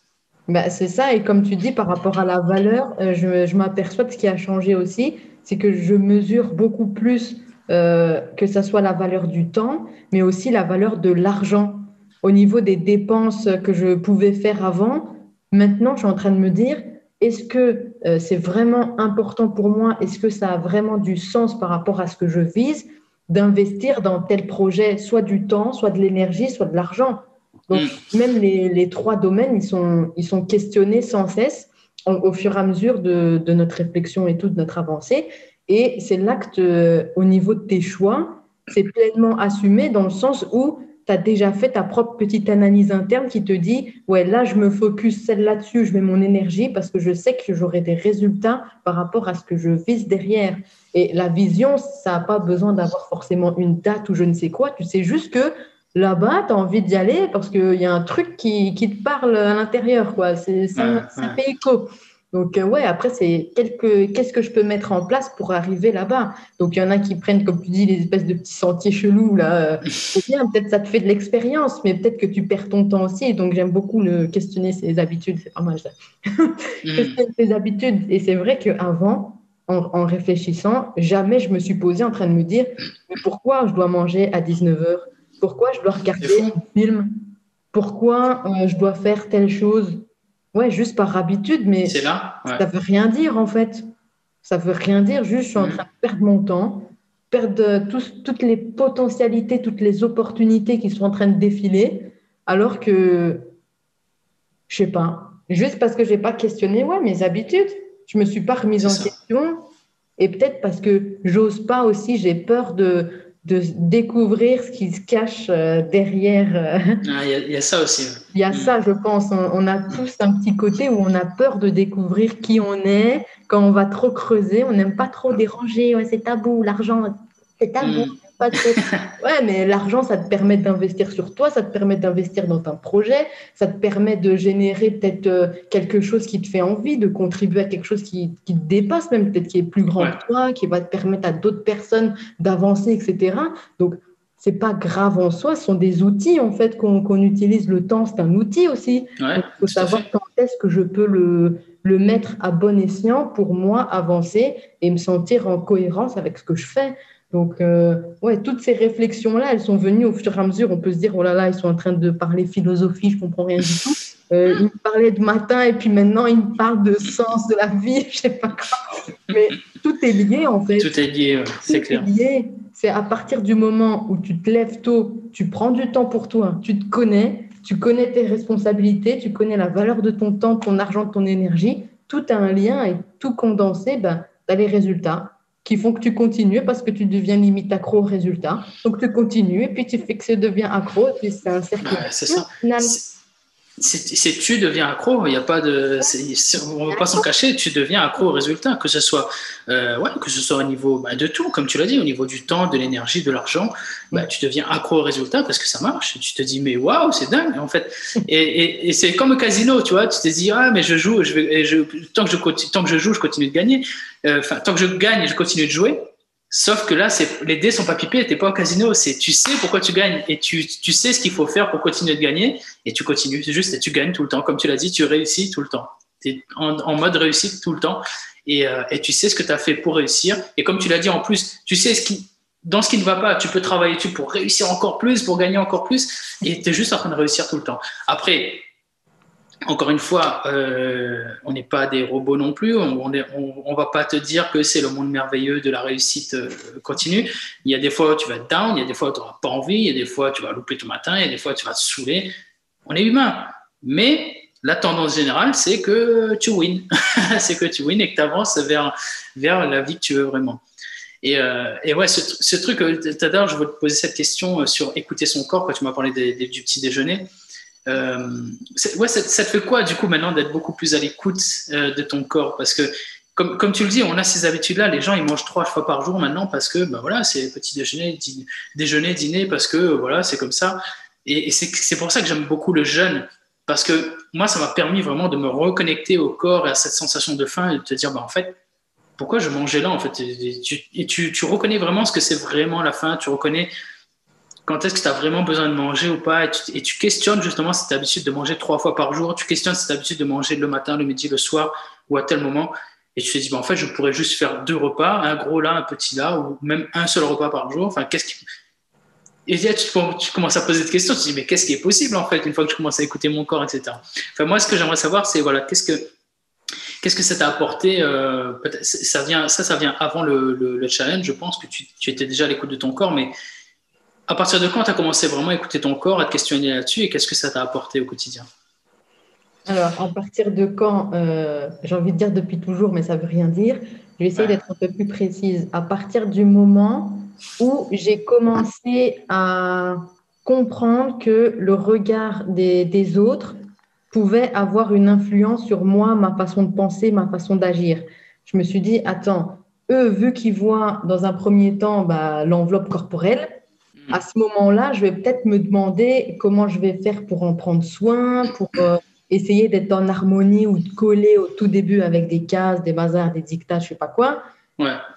Bah, c'est ça. Et comme tu dis, par rapport à la valeur, euh, je, je m'aperçois de ce qui a changé aussi. C'est que je mesure beaucoup plus euh, que ce soit la valeur du temps, mais aussi la valeur de l'argent. Au niveau des dépenses que je pouvais faire avant, maintenant, je suis en train de me dire, est-ce que euh, c'est vraiment important pour moi? Est-ce que ça a vraiment du sens par rapport à ce que je vise d'investir dans tel projet, soit du temps, soit de l'énergie, soit de l'argent? Donc, mm. même les, trois domaines, ils sont, ils sont questionnés sans cesse au fur et à mesure de, notre réflexion et toute notre avancée. Et c'est l'acte, euh, au niveau de tes choix, c'est pleinement assumé dans le sens où tu as déjà fait ta propre petite analyse interne qui te dit, ouais, là, je me focus celle là-dessus, je mets mon énergie parce que je sais que j'aurai des résultats par rapport à ce que je vise derrière. Et la vision, ça n'a pas besoin d'avoir forcément une date ou je ne sais quoi. Tu sais juste que là-bas, tu as envie d'y aller parce qu'il y a un truc qui, qui, te parle à l'intérieur. quoi. Ça, ça fait écho. Donc, euh, ouais, après, c'est qu'est-ce que je peux mettre en place pour arriver là-bas? Donc, il y en a qui prennent, comme tu dis, les espèces de petits sentiers chelous. là. C'est bien, peut-être ça te fait de l'expérience, mais peut-être que tu perds ton temps aussi. Donc, j'aime beaucoup le questionner ses habitudes. C'est pas mal ça. Mm. questionner ses habitudes. Et c'est vrai qu'avant, en, en réfléchissant, jamais je me suis posée en train de me dire mais pourquoi je dois manger à 19h Pourquoi je dois regarder un film? Pourquoi euh, je dois faire telle chose? Ouais, juste par habitude, mais là, ça veut rien dire en fait. Ça veut rien dire, juste je suis en mm. train de perdre mon temps, perdre toutes les potentialités, toutes les opportunités qui sont en train de défiler, alors que, je sais pas, juste parce que je n'ai pas questionné ouais, mes habitudes, je me suis pas remise en question, et peut-être parce que j'ose pas aussi, j'ai peur de, de découvrir ce qui se cache euh, derrière. Euh, ah, il y, a ça aussi. Il y a ça, je pense. On, a tous un petit côté où on a peur de découvrir qui on est. Quand on va trop creuser, on n'aime pas trop déranger. Ouais, c'est tabou, l'argent, c'est tabou. Mm. Ouais, mais l'argent, ça te permet d'investir sur toi, ça te permet d'investir dans un projet, ça te permet de générer peut-être euh, quelque chose qui te fait envie, de contribuer à quelque chose qui, qui te dépasse, même peut-être qui est plus grand que toi, qui va te permettre à d'autres personnes d'avancer, etc. Donc, c'est pas grave en soi, ce sont des outils en fait qu'on utilise. Le temps, c'est un outil aussi. Il faut savoir quand est-ce que je peux le, le mettre à bon escient pour moi avancer et me sentir en cohérence avec ce que je fais. Donc, euh, ouais, toutes ces réflexions-là, elles sont venues au fur et à mesure. On peut se dire, oh là là, ils sont en train de parler philosophie, je comprends rien du tout. Euh, ils me parlaient de matin et puis maintenant, ils me parlent de sens de la vie, je sais pas quoi. Mais tout est lié, en fait. Tout est lié, c'est clair. C'est à partir du moment où tu te lèves tôt, tu prends du temps pour toi, tu te connais, tu connais tes responsabilités, tu connais la valeur de ton temps, ton argent, ton énergie. Tout a un lien et tout condensé, ben, tu as les résultats qui font que tu continues parce que tu deviens limite accro au résultat. Donc tu continues et puis tu fais que ça devient accro et puis c'est un cercle. c'est ça c'est tu deviens accro, il y a pas de, on ne va pas s'en cacher, tu deviens accro au résultat, que ce soit, euh, ouais, que ce soit au niveau bah, de tout, comme tu l'as dit, au niveau du temps, de l'énergie, de l'argent, bah, tu deviens accro au résultat parce que ça marche. Tu te dis mais waouh, c'est dingue en fait. Et, et, c'est comme au casino, tu vois, tu te dis ah mais je joue, je vais, je, tant que je tant que je joue, je continue de gagner. Euh, enfin, tant que je gagne, je continue de jouer. Sauf que là, les dés sont pas pipés, t'es pas au casino. Tu sais pourquoi tu gagnes et tu, sais ce qu'il faut faire pour continuer de gagner et tu continues. C'est juste et tu gagnes tout le temps. Comme tu l'as dit, tu réussis tout le temps. Tu es en, mode réussite tout le temps et, euh, tu sais ce que tu as fait pour réussir. Et comme tu l'as dit en plus, tu sais ce qui, dans ce qui ne va pas, tu peux travailler pour réussir encore plus, pour gagner encore plus et tu es juste en train de réussir tout le temps. Après, encore une fois, euh, on n'est pas des robots non plus. On ne va pas te dire que c'est le monde merveilleux de la réussite euh, continue. Il y a des fois où tu vas être down, il y a des fois où tu n'auras pas envie, il y a des fois où tu vas louper tout matin, il y a des fois où tu vas te saouler. On est humain. Mais la tendance générale, c'est que tu wins. c'est que tu wins et que tu avances vers, vers la vie que tu veux vraiment. Et, euh, ouais, ce, truc, tout à l'heure, je voulais te poser cette question sur écouter son corps quand tu m'as parlé du petit déjeuner. Euh, ouais, ça, te fait quoi du coup maintenant d'être beaucoup plus à l'écoute euh, de ton corps? Parce que comme, tu le dis, on a ces habitudes-là. Les gens, ils mangent trois fois par jour maintenant parce que ben voilà, c'est petit déjeuner, déjeuner, dîner, parce que voilà, c'est comme ça. Et, c'est pour ça que j'aime beaucoup le jeûne. Parce que moi, ça m'a permis vraiment de me reconnecter au corps et à cette sensation de faim et de te dire, ben, en fait, pourquoi je mangeais là en fait? Et tu, tu, reconnais vraiment ce que c'est vraiment la faim? Tu reconnais quand est-ce que tu as vraiment besoin de manger ou pas, et tu, questionnes justement cette habitude de manger trois fois par jour, tu questionnes cette habitude de manger le matin, le midi, le soir ou à tel moment, et tu te dis, bah, en fait, je pourrais juste faire deux repas, un gros là, un petit là, ou même un seul repas par jour. Enfin, qu'est-ce qui... Et tu, tu, commences à poser des questions, tu te dis, mais qu'est-ce qui est possible en fait, une fois que je commence à écouter mon corps, etc. Enfin, moi, ce que j'aimerais savoir, c'est, voilà, qu'est-ce que, qu'est-ce que ça t'a apporté euh, ça, vient, ça, ça vient avant le, le, challenge, je pense que tu, tu étais déjà à l'écoute de ton corps, mais à partir de quand tu as commencé vraiment à écouter ton corps, à te questionner là-dessus et qu'est-ce que ça t'a apporté au quotidien? Alors, à partir de quand euh, J'ai envie de dire depuis toujours, mais ça ne veut rien dire. Je vais essayer d'être un peu plus précise. À partir du moment où j'ai commencé à comprendre que le regard des, des, autres pouvait avoir une influence sur moi, ma façon de penser, ma façon d'agir. Je me suis dit, attends, eux, vu qu'ils voient dans un premier temps bah, l'enveloppe corporelle. À ce moment-là, je vais peut-être me demander comment je vais faire pour en prendre soin, pour euh, essayer d'être en harmonie ou de coller au tout début avec des cases, des bazars, des dictats, je sais pas quoi.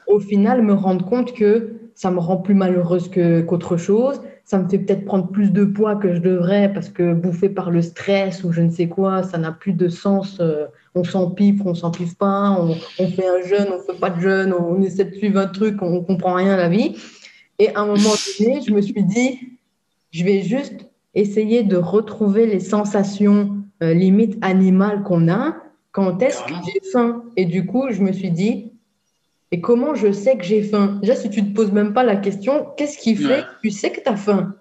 Au final, me rendre compte que ça me rend plus malheureuse qu'autre chose. Ça me fait peut-être prendre plus de poids que je devrais parce que bouffé par le stress ou je ne sais quoi, ça n'a plus de sens. Euh, on s'empifre, on s'empifre pas, on, fait un jeûne, on fait pas de jeûne, on essaie de suivre un truc, on comprend rien à la vie. Et à un moment donné, je me suis dit, je vais juste essayer de retrouver les sensations euh, limite animales qu'on a. Quand est-ce que j'ai faim? Et du coup, je me suis dit, et comment je sais que j'ai faim? Déjà, si tu ne te poses même pas la question, qu'est-ce qui fait que tu sais que tu as faim?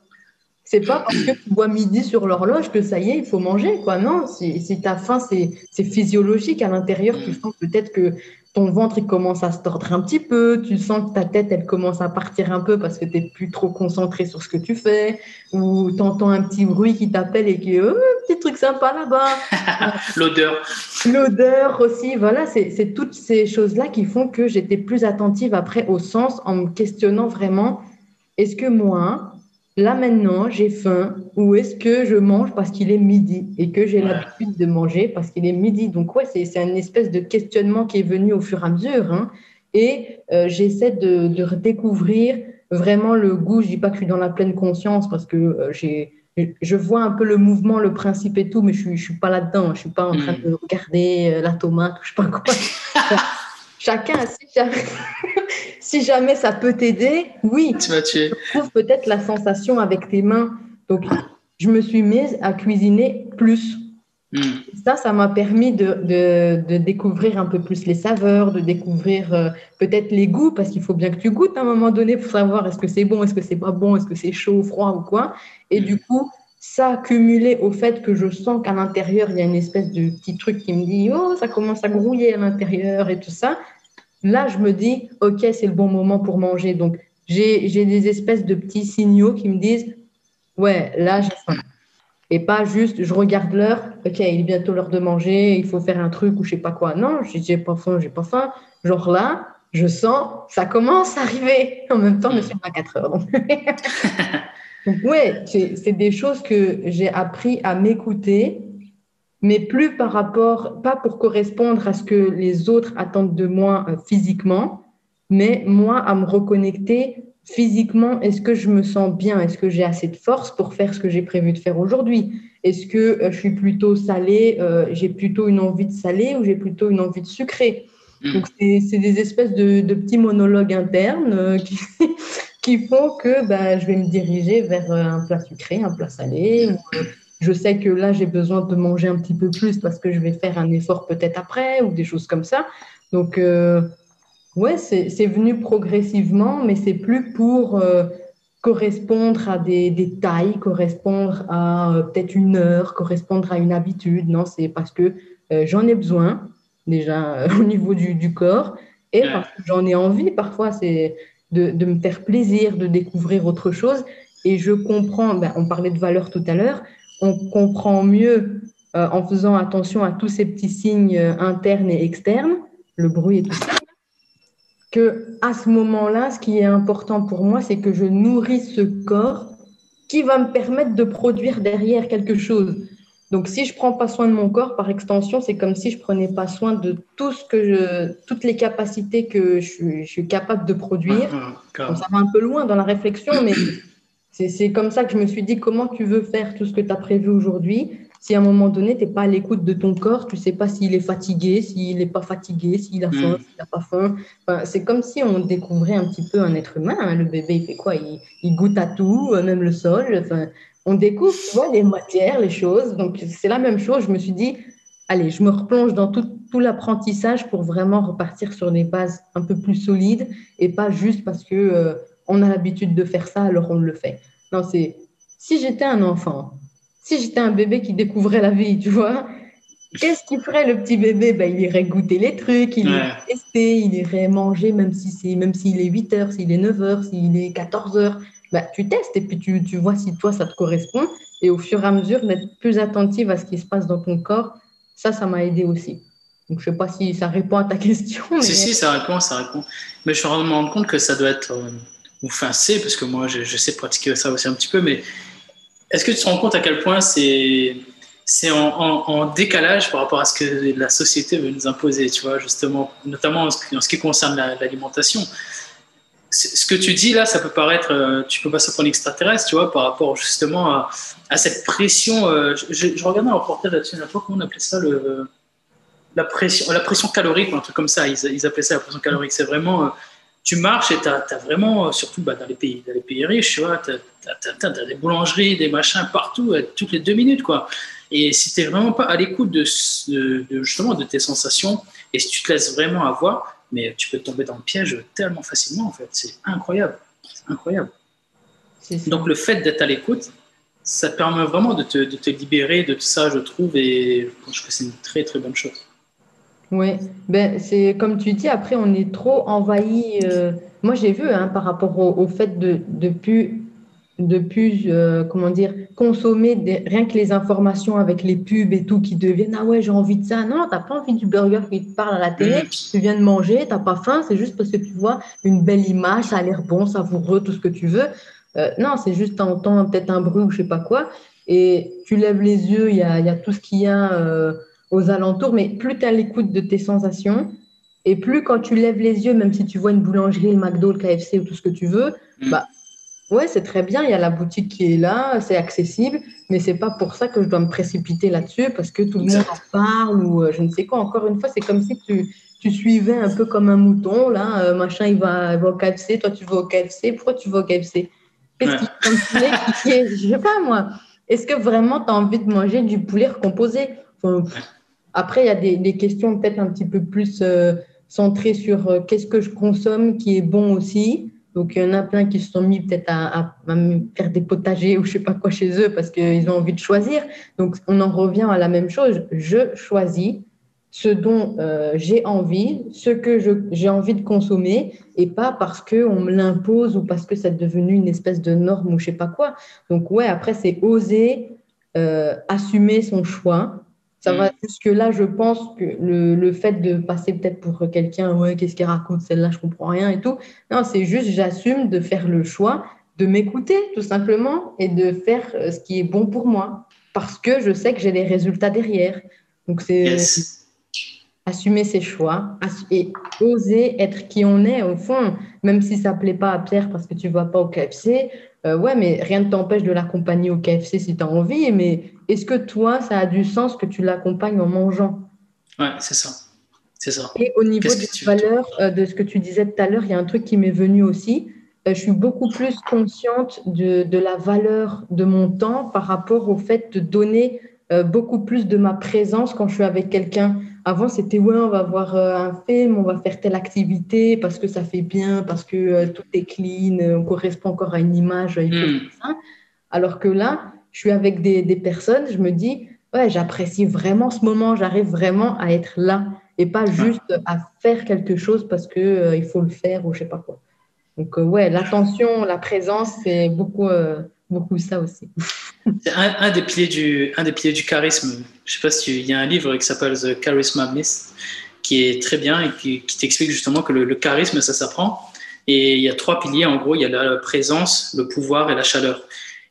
C'est pas parce que tu vois midi sur l'horloge que ça y est, il faut manger, quoi. Non, si, si tu as faim, c'est physiologique à l'intérieur. Tu sens peut-être que ton ventre il commence à se tordre un petit peu, tu sens que ta tête elle commence à partir un peu parce que tu n'es plus trop concentré sur ce que tu fais, ou tu entends un petit bruit qui t'appelle et qui oh, petit truc sympa là-bas. L'odeur. L'odeur aussi, voilà, c'est toutes ces choses-là qui font que j'étais plus attentive après au sens en me questionnant vraiment est-ce que moi, là maintenant, j'ai faim ou est-ce que je mange parce qu'il est midi et que j'ai l'habitude de manger parce qu'il est midi? Donc, ouais, c'est une espèce de questionnement qui est venu au fur et à mesure. Hein. et euh, j'essaie de, de, redécouvrir vraiment le goût. Je dis pas que je suis dans la pleine conscience parce que euh, j'ai je vois un peu le mouvement, le principe et tout, mais je ne suis, suis pas là-dedans. Je suis pas en train hmm. de regarder euh, la tomate, je sais pas quoi. Chacun, si jamais, si jamais ça peut t'aider, oui. Tu vas tuer. trouve peut-être la sensation avec tes mains. Donc, je me suis mise à cuisiner plus. Hmm. Ça, ça m'a permis de, de, découvrir un peu plus les saveurs, de découvrir euh, peut-être les goûts, parce qu'il faut bien que tu goûtes à un moment donné pour savoir est-ce que c'est bon, est-ce que c'est pas bon, est-ce que c'est chaud, froid ou quoi. Et hmm. du coup, ça cumulé au fait que je sens qu'à l'intérieur, il y a une espèce de petit truc qui me dit Oh, ça commence à grouiller à l'intérieur et tout ça. Là, je me dis Ok, c'est le bon moment pour manger. Donc, j'ai des espèces de petits signaux qui me disent Ouais, là, j'ai faim. Et pas juste, je regarde l'heure, ok, il est bientôt l'heure de manger, il faut faire un truc ou je sais pas quoi. Non, j'ai pas faim, j'ai pas faim. Genre là, je sens, ça commence à arriver. En même temps, je ne suis pas 4 heures. oui, c'est des choses que j'ai appris à m'écouter, mais plus par rapport, pas pour correspondre à ce que les autres attendent de moi euh, physiquement, mais moi à me reconnecter physiquement. Est-ce que je me sens bien? Est-ce que j'ai assez de force pour faire ce que j'ai prévu de faire aujourd'hui? Est-ce que euh, je suis plutôt salée euh, J'ai plutôt une envie de salé ou j'ai plutôt une envie de sucré? Mmh. Donc, c'est des espèces de, petits monologues internes qui, qui font que ben, je vais me diriger vers un plat sucré, un plat salé. Ou, euh, je sais que là, j'ai besoin de manger un petit peu plus parce que je vais faire un effort peut-être après ou des choses comme ça. Donc, euh, ouais, c'est venu progressivement, mais c'est plus pour correspondre à des, des, tailles, correspondre à peut-être une heure, correspondre à une habitude. Non, c'est parce que j'en ai besoin déjà au niveau du, du corps et parce que j'en ai envie. Parfois, c'est de, me faire plaisir, de découvrir autre chose. Et je comprends, ben, on parlait de valeur tout à l'heure, on comprend mieux euh, en faisant attention à tous ces petits signes euh, internes et externes, le bruit et tout ça, que à ce moment-là, ce qui est important pour moi, c'est que je nourris ce corps qui va me permettre de produire derrière quelque chose. Donc, si je prends pas soin de mon corps, par extension, c'est comme si je prenais pas soin de tout ce que je, toutes les capacités que je, suis capable de produire. ça va un peu loin dans la réflexion, mais c'est comme ça que je me suis dit comment tu veux faire tout ce que tu as prévu aujourd'hui. Si à un moment donné, tu n'es pas à l'écoute de ton corps, tu ne sais pas s'il est fatigué, s'il n'est pas fatigué, s'il a faim, mm. s'il n'a pas faim. Enfin, c'est comme si on découvrait un petit peu un être humain. Hein. Le bébé, il fait quoi? Il, il, goûte à tout, euh, même le sol. Enfin, on découvre les matières, les choses. Donc, c'est la même chose. Je me suis dit, allez, je me replonge dans tout, l'apprentissage pour vraiment repartir sur des bases un peu plus solides et pas juste parce que euh, on a l'habitude de faire ça, alors on le fait. Non, c'est si j'étais un enfant, si j'étais un bébé qui découvrait la vie, tu vois, qu'est-ce qu'il ferait le petit bébé? Ben, Il irait goûter les trucs, il irait tester, il irait manger, même si c'est même s'il est 8 heures, s'il est 9 heures, s'il est 14 heures bah, tu testes et puis tu, tu, vois si toi, ça te correspond. Et au fur et à mesure, d'être plus attentive à ce qui se passe dans ton corps, ça, ça m'a aidé aussi. Donc, je ne sais pas si ça répond à ta question. Mais... Si, si, ça répond, ça répond. Mais je me rends compte que ça doit être, euh, ou enfin, c'est, parce que moi, je, sais pratiquer ça aussi un petit peu, mais est-ce que tu te rends compte à quel point c'est c'est en, en, décalage par rapport à ce que la société veut nous imposer, tu vois, justement, notamment en ce, qui concerne l'alimentation. ce que tu dis là, ça peut paraître, euh, tu peux passer pour un extraterrestre, tu vois, par rapport justement à, à cette pression. Euh, je, regardais un reportage là-dessus, comment on appelait ça le, la, pression, la pression calorique, un truc comme ça, ils, ils appelaient ça la pression calorique. C'est vraiment, euh, tu marches et tu as, vraiment, surtout bah, dans, les pays, dans les pays riches, tu vois, tu as, as, des boulangeries, des machins partout, toutes les deux minutes, quoi. Et si tu n'es vraiment pas à l'écoute de, justement de tes sensations, et si tu te laisses vraiment avoir, mais tu peux tomber dans le piège tellement facilement, en fait. C'est incroyable. Incroyable. Donc, le fait d'être à l'écoute, ça te permet vraiment de te, de te, libérer de tout ça, je trouve, et je pense que c'est une très, très bonne chose. Oui, ben, c'est comme tu dis, après, on est trop envahi. Euh, moi, j'ai vu hein, par rapport au, au fait de ne plus de plus, euh, comment dire, consommer des, rien que les informations avec les pubs et tout qui deviennent ah ouais j'ai envie de ça. Non, t'as pas envie du burger qui te parle à la télé. Tu viens de manger, t'as pas faim, c'est juste parce que tu vois une belle image, ça a l'air bon, savoureux, tout ce que tu veux. Euh, non, c'est juste t'entends peut-être un bruit ou je sais pas quoi. Et tu lèves les yeux, il y a, y a, tout ce qu'il y a euh, aux alentours, mais plus tu as l'écoute de tes sensations, et plus quand tu lèves les yeux, même si tu vois une boulangerie, le McDo, le KFC ou tout ce que tu veux, mm. bah Ouais, c'est très bien, il y a la boutique qui est là, c'est accessible, mais c'est pas pour ça que je dois me précipiter là-dessus parce que tout le monde en parle ou euh, je ne sais quoi. Encore une fois, c'est comme si tu, tu, suivais un peu comme un mouton, là, euh, machin, il va, il va, au KFC, toi tu vas au KFC, pourquoi tu vas au KFC Qu'est-ce ouais. qui, Je sais pas moi. Est-ce que vraiment tu as envie de manger du poulet recomposé? Après, il y a des, questions peut-être un petit peu plus euh, centrées sur qu'est-ce que je consomme qui est bon aussi. Donc, il y en a plein qui se sont mis peut-être à, faire des potagers ou je sais pas quoi chez eux parce qu'ils ont envie de choisir. Donc, on en revient à la même chose. Je choisis ce dont euh, j'ai envie, ce que j'ai envie de consommer et pas parce qu'on me l'impose ou parce que c'est devenu une espèce de norme ou je sais pas quoi. Donc, ouais, après, c'est oser euh, assumer son choix ça va mm. jusque-là, je pense que le, le fait de passer peut-être pour quelqu'un, ouais, qu'est-ce qu'elle raconte, celle-là, je comprends rien et tout. Non, c'est juste, j'assume de faire le choix de m'écouter, tout simplement, et de faire euh, ce qui est bon pour moi. Parce que je sais que j'ai les résultats derrière. Donc, c'est assumer ses choix et oser être qui on est, au fond, même si ça ne plaît pas à Pierre parce que tu ne vas pas au KFC. Euh, ouais, mais rien ne t'empêche de l'accompagner au KFC si tu as envie, mais est-ce que toi, ça a du sens que tu l'accompagnes en mangeant? Ouais, c'est ça. C'est ça. Et au niveau des valeurs, euh, de ce que tu disais tout à l'heure, il y a un truc qui m'est venu aussi. Euh, je suis beaucoup plus consciente de, de, la valeur de mon temps par rapport au fait de donner beaucoup plus de ma présence quand je suis avec quelqu'un. Avant, c'était ouais, on va voir un film, on va faire telle activité parce que ça fait bien, parce que tout est clean, on correspond encore à une image. Hmm. Alors que là, je suis avec des, des personnes, je me dis, ouais, j'apprécie vraiment ce moment, j'arrive vraiment à être là et pas juste à faire quelque chose parce qu'il euh, il faut le faire ou je sais pas quoi. Donc, euh, ouais, l'attention, la présence, c'est beaucoup, euh, beaucoup ça aussi. C'est un, un, des piliers du, un des piliers du charisme. Je sais pas si il y a un livre qui s'appelle The Charisma Myth qui est très bien et qui, qui t'explique justement que le, le charisme, ça s'apprend. Et il y a trois piliers, en gros, il y a la présence, le pouvoir et la chaleur.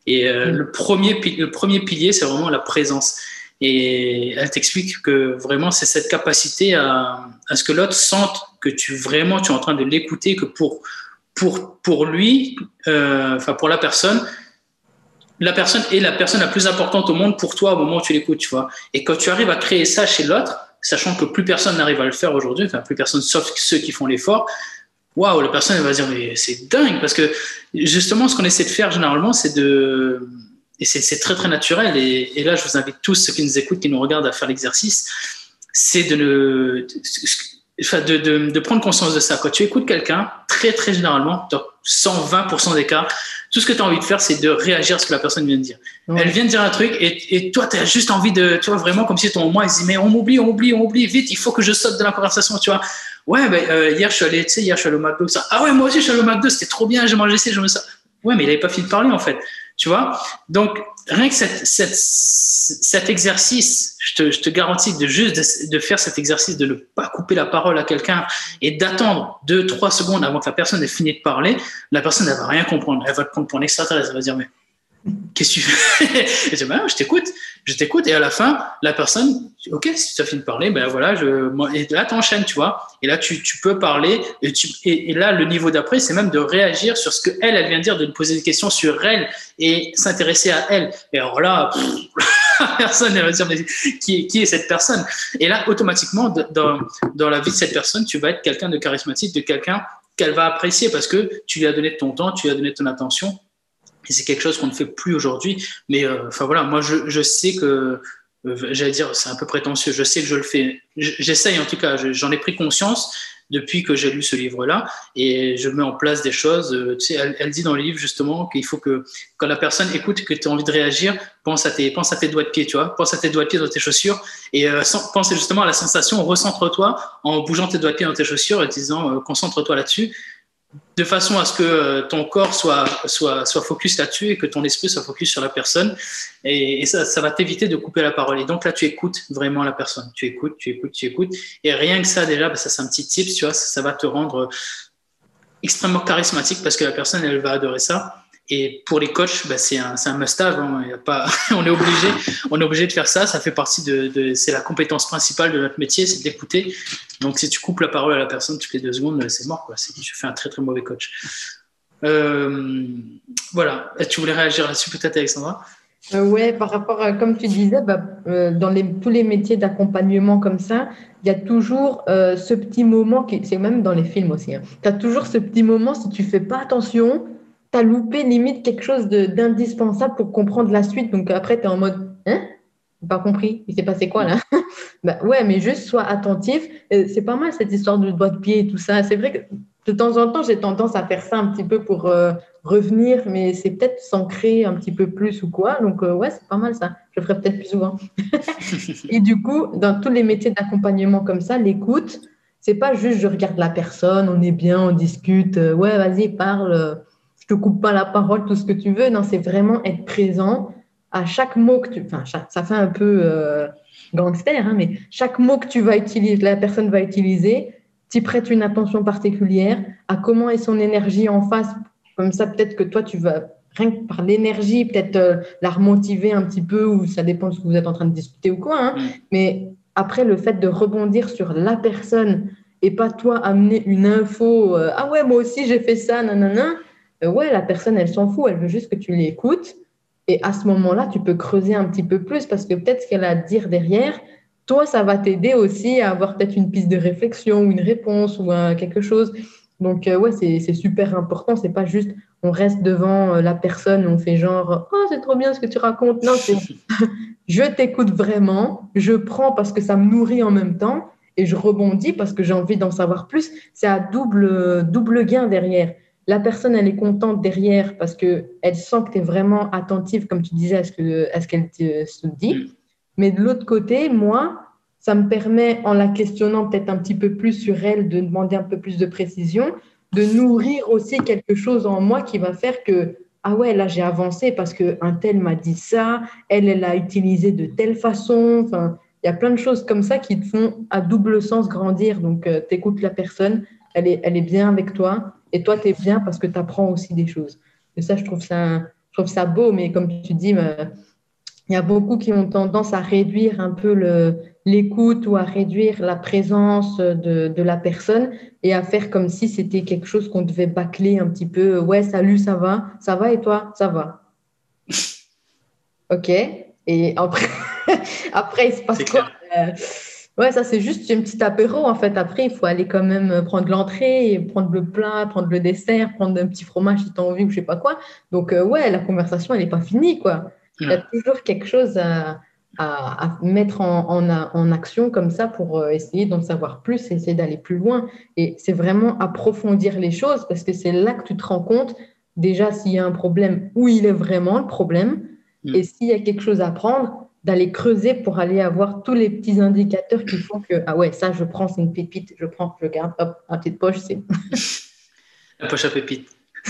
Et euh, mm. le, premier, le premier pilier, c'est vraiment la présence. Et elle t'explique que vraiment, c'est cette capacité à, à ce que l'autre sente que tu vraiment tu es en train de l'écouter, que pour, pour, pour lui, euh, enfin pour la personne, la personne est la personne la plus importante au monde pour toi au moment où tu l'écoutes, tu vois. Et quand tu arrives à créer ça chez l'autre, sachant que plus personne n'arrive à le faire aujourd'hui, enfin plus personne sauf ceux qui font l'effort, waouh, la personne elle va dire mais c'est dingue parce que justement ce qu'on essaie de faire généralement c'est de et c'est très très naturel et, là je vous invite tous ceux qui nous écoutent qui nous regardent à faire l'exercice c'est de, ne, de, de, de, prendre conscience de ça quand tu écoutes quelqu'un très très généralement dans 120% des cas tout ce que tu as envie de faire c'est de réagir à ce que la personne vient de dire elle vient de dire un truc et, et toi tu as juste envie de tu vois vraiment comme si ton moi il dit mais on m'oublie on m'oublie on m'oublie vite il faut que je saute de la conversation tu vois Ouais, ben, euh, hier, je suis allé, tu sais, hier, je suis allé au McDo. Ça. Ah ouais, moi aussi, je suis allé au McDo, c'était trop bien, j'ai mangé ça, j'ai mangé ça. Ouais, mais il n'avait pas fini de parler en fait. Tu vois? Donc, rien que cette, cette, cet exercice, je te, je te, garantis de juste de, faire cet exercice, de ne pas couper la parole à quelqu'un et d'attendre deux, trois secondes avant que la personne ait fini de parler, la personne, elle va rien comprendre. Elle va te comprendre extraterrestre. Elle va dire, mais qu'est-ce que tu fais? Je, dis, bah, je t'écoute, je t'écoute. Et à la fin, la personne, ok, si tu as fini de parler, ben voilà, je, et là, t'enchaînes, tu vois. Et là, tu, tu peux parler. Et, tu, là, le niveau d'après, c'est même de réagir sur ce qu'elle, elle vient de dire, de poser des questions sur elle et s'intéresser à elle. Et alors là, la personne, elle va dire, mais qui, qui est cette personne? Et là, automatiquement, dans, dans la vie de cette personne, tu vas être quelqu'un de charismatique, de quelqu'un qu'elle va apprécier parce que tu lui as donné ton temps, tu lui as donné ton attention c'est quelque chose qu'on ne fait plus aujourd'hui. Mais euh, enfin voilà, moi je, sais que, euh, j'allais dire, c'est un peu prétentieux, je sais que je le fais. J'essaye en tout cas, j'en ai pris conscience depuis que j'ai lu ce livre-là et je mets en place des choses. Euh, tu sais, elle, dit dans le livre justement qu'il faut que quand la personne écoute que tu as envie de réagir, pense à, tes, pense à tes doigts de pied, tu vois, pense à tes doigts de pied dans tes chaussures et pense justement à la sensation, recentre-toi en bougeant tes doigts de pied dans tes chaussures et disant concentre-toi là-dessus de façon à ce que euh, ton corps soit, soit, soit focus là-dessus et que ton esprit soit focus sur la personne. Et, ça, ça va t'éviter de couper la parole. Et donc là, tu écoutes vraiment la personne. Tu écoutes, tu écoutes, tu écoutes. Et rien que ça, déjà, bah, ça c'est un petit tip, tu vois, ça, ça va te rendre extrêmement charismatique parce que la personne, elle va adorer ça. Et pour les coachs, bah, c'est un, un must-have. Hein. on est obligé, on est obligé de faire ça. Ça fait partie de, c'est la compétence principale de notre métier, c'est d'écouter. Donc, si tu coupes la parole à la personne toutes les deux secondes, c'est mort. Quoi. Tu fais un très très mauvais coach. Euh, voilà. Tu voulais réagir là-dessus peut-être, Alexandra? Euh, Ouais, par rapport à, comme tu disais, bah, euh, dans tous les métiers d'accompagnement comme ça, il y a toujours euh, ce petit moment, qui, c'est même dans les films aussi, hein. tu as toujours ce petit moment, si tu fais pas attention, tu as loupé limite quelque chose d'indispensable pour comprendre la suite. Donc après, tu es en mode Hein? Pas compris? Il s'est passé quoi là? Bah, Ouais, mais juste sois attentif. C'est pas mal cette histoire de doigt de pied et tout ça. C'est vrai que de temps en temps, j'ai tendance à faire ça un petit peu pour euh, revenir, mais c'est peut-être s'ancrer un petit peu plus ou quoi. Donc, euh, ouais, c'est pas mal ça. Je le ferai peut-être plus souvent. et du coup, dans tous les métiers d'accompagnement comme ça, l'écoute, c'est pas juste je regarde la personne, on est bien, on discute, euh, ouais, vas-y, parle te coupe pas la parole, tout ce que tu veux. Non, c'est vraiment être présent à chaque mot que tu. Enfin, ça fait un peu euh, gangster, hein, mais chaque mot que tu vas utiliser, la personne va utiliser, tu prêtes une attention particulière à comment est son énergie en face. Comme ça, peut-être que toi, tu vas rien que par l'énergie, peut-être euh, la remotiver un petit peu, ou ça dépend de ce que vous êtes en train de discuter ou quoi. Hein. Mm. Mais après, le fait de rebondir sur la personne et pas toi amener une info, euh, ah ouais, moi aussi j'ai fait ça, nanana, euh, ouais, la personne, elle s'en fout, elle veut juste que tu l'écoutes. Et à ce moment-là, tu peux creuser un petit peu plus parce que peut-être ce qu'elle a à dire derrière, toi, ça va t'aider aussi à avoir peut-être une piste de réflexion ou une réponse ou quelque chose. Donc, euh, ouais, c'est super important. C'est pas juste on reste devant euh, la personne, on fait genre oh c'est trop bien ce que tu racontes. Non, c'est je t'écoute vraiment, je prends parce que ça me nourrit en même temps et je rebondis parce que j'ai envie d'en savoir plus. C'est à double double gain derrière la personne, elle est contente derrière parce qu'elle sent que tu es vraiment attentive, comme tu disais, à ce qu'elle te, se dit. Mm. Mais de l'autre côté, moi, ça me permet, en la questionnant peut-être un petit peu plus sur elle, de demander un peu plus de précision, de nourrir aussi quelque chose en moi qui va faire que, ah ouais, là, j'ai avancé parce qu'un tel m'a dit ça, elle, elle a utilisé de telle façon. Enfin, il y a plein de choses comme ça qui te font à double sens grandir. Donc, euh, tu écoutes la personne, elle est, elle est bien avec toi et toi, tu es bien parce que tu apprends aussi des choses. Et ça, je trouve ça, je trouve ça beau, mais comme tu dis, euh, il y a beaucoup qui ont tendance à réduire un peu l'écoute ou à réduire la présence de, de, la personne et à faire comme si c'était quelque chose qu'on devait bâcler un petit peu. Ouais, salut, ça va? Ça va et toi? Ça va. OK. Et après, après il se passe quoi? Ouais, ça c'est juste un petit apéro en fait. Après, il faut aller quand même prendre l'entrée, prendre le plat, prendre le dessert, prendre un petit fromage si tu as envie ou je sais pas quoi. Donc euh, ouais, la conversation elle n'est pas finie quoi. Il y a toujours quelque chose à, à, mettre en, en, en, action comme ça pour euh, essayer d'en savoir plus et essayer d'aller plus loin. Et c'est vraiment approfondir les choses parce que c'est là que tu te rends compte déjà s'il y a un problème, où il est vraiment le problème mm. et s'il y a quelque chose à prendre d'aller creuser pour aller avoir tous les petits indicateurs qui font que, ah ouais, ça, je prends, c'est une pépite, je prends, je garde, hop, un petite poche, c'est. La poche à pépite.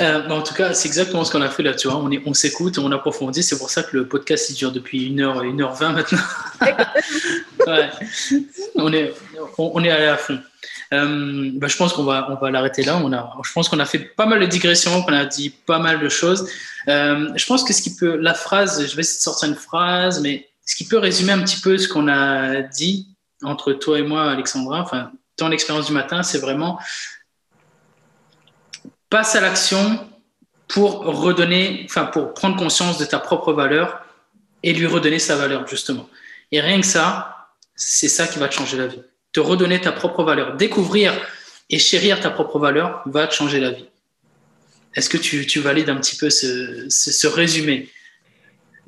Euh, en tout cas, c'est exactement ce qu'on a fait là, tu vois. On, on s'écoute, on approfondit. C'est pour ça que le podcast, il dure depuis 1h, 1h20 maintenant. ouais. on, est, on, est allé à fond. Euh, bah, je pense qu'on va, l'arrêter là. Je pense qu'on a fait pas mal de digressions, qu'on a dit pas mal de choses. Euh, je pense que ce qui peut, la phrase, je vais essayer de sortir une phrase, mais ce qui peut résumer un petit peu ce qu'on a dit entre toi et moi, Alexandra, enfin, ton expérience du matin, c'est vraiment passe à l'action pour redonner, enfin, pour prendre conscience de ta propre valeur et lui redonner sa valeur, justement. Et rien que ça, c'est ça qui va te changer la vie. Te redonner ta propre valeur. Découvrir et chérir ta propre valeur va te changer la vie. Est-ce que tu, tu, valides un petit peu ce, ce, résumé?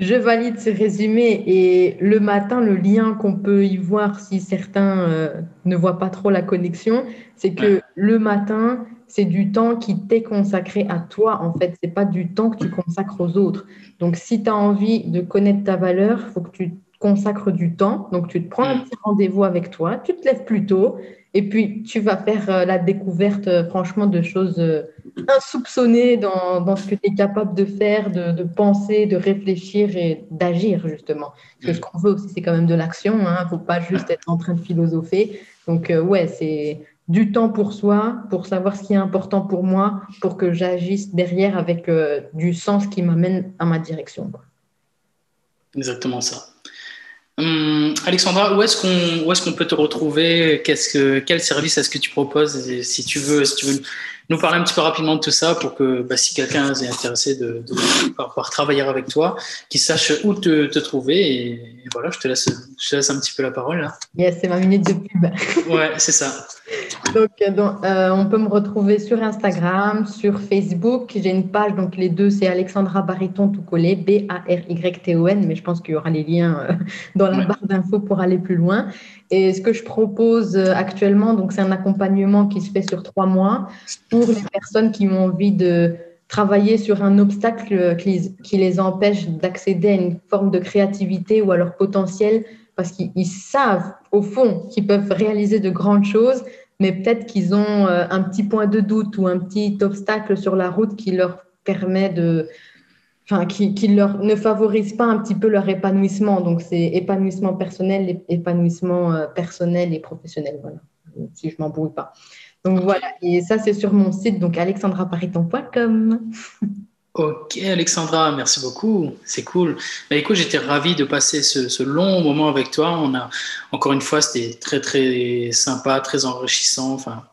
Je valide ce résumé et le matin, le lien qu'on peut y voir si certains euh, ne voient pas trop la connexion, c'est que le matin, c'est du temps qui t'est consacré à toi, en fait. C'est pas du temps que tu consacres aux autres. Donc, si tu as envie de connaître ta valeur, il faut que tu consacres du temps. Donc, tu te prends un petit rendez-vous avec toi, tu te lèves plus tôt, et puis tu vas faire euh, la découverte, euh, franchement, de choses euh, insoupçonnées dans, ce que tu es capable de faire, de, penser, de réfléchir et d'agir, justement. Parce que ce qu'on veut aussi, c'est quand même de l'action. Il hein. ne faut pas juste être en train de philosopher. Donc, ouais, c'est du temps pour soi, pour savoir ce qui est important pour moi, pour que j'agisse derrière avec euh, du sens qui m'amène à ma direction. Exactement ça. Hum, Alexandra, où est-ce qu'on est qu'on peut te retrouver? Qu'est-ce que quel service est-ce que tu proposes? Si tu veux, si tu veux nous parler un petit peu rapidement de tout ça pour que bah, si quelqu'un est intéressé de, pouvoir travailler avec toi, qu'il sache où te, te trouver. Voilà, je te, laisse, je te laisse un petit peu la parole là. Yes, c'est ma minute de pub. ouais, c'est ça. Donc, euh, on peut me retrouver sur Instagram, sur Facebook. J'ai une page, donc les deux, c'est Alexandra Bariton tout collé, B-A-R-Y-T-O-N, mais je pense qu'il y aura les liens euh, dans la barre d'infos pour aller plus loin. Et ce que je propose euh, actuellement, donc c'est un accompagnement qui se fait sur trois mois pour les personnes qui ont envie de travailler sur un obstacle qui, les empêche d'accéder à une forme de créativité ou à leur potentiel parce qu'ils savent au fond qu'ils peuvent réaliser de grandes choses, mais peut-être qu'ils ont euh, un petit point de doute ou un petit obstacle sur la route qui leur permet de, enfin, qui, qui, leur ne favorise pas un petit peu leur épanouissement. Donc, c'est épanouissement personnel, épanouissement euh, personnel et professionnel. Voilà, si je m'embrouille pas. Donc voilà, et ça c'est sur mon site, donc alexandrapariton.com. Ok Alexandra, merci beaucoup, c'est cool. Bah, écoute, j'étais ravi de passer ce, long moment avec toi. On a encore une fois, c'était très très sympa, très enrichissant. Enfin,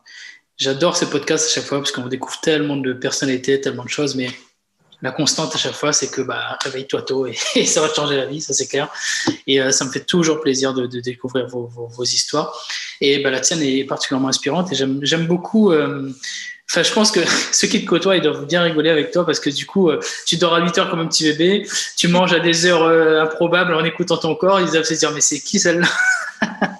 j'adore ces podcasts à chaque fois parce qu'on découvre tellement de personnalités, tellement de choses, mais la constante à chaque fois, c'est que bah, réveille-toi tôt et, ça va te changer la vie, ça c'est clair. Et euh, ça me fait toujours plaisir de, découvrir vos, vos, histoires. Et bah, la tienne est particulièrement inspirante et j'aime beaucoup. Euh, enfin, je pense que ceux qui te côtoient, ils doivent bien rigoler avec toi parce que du coup, euh, tu dors à 8 heures comme un petit bébé, tu manges à des heures improbables en écoutant ton corps. Ils doivent se dire, mais c'est qui celle-là?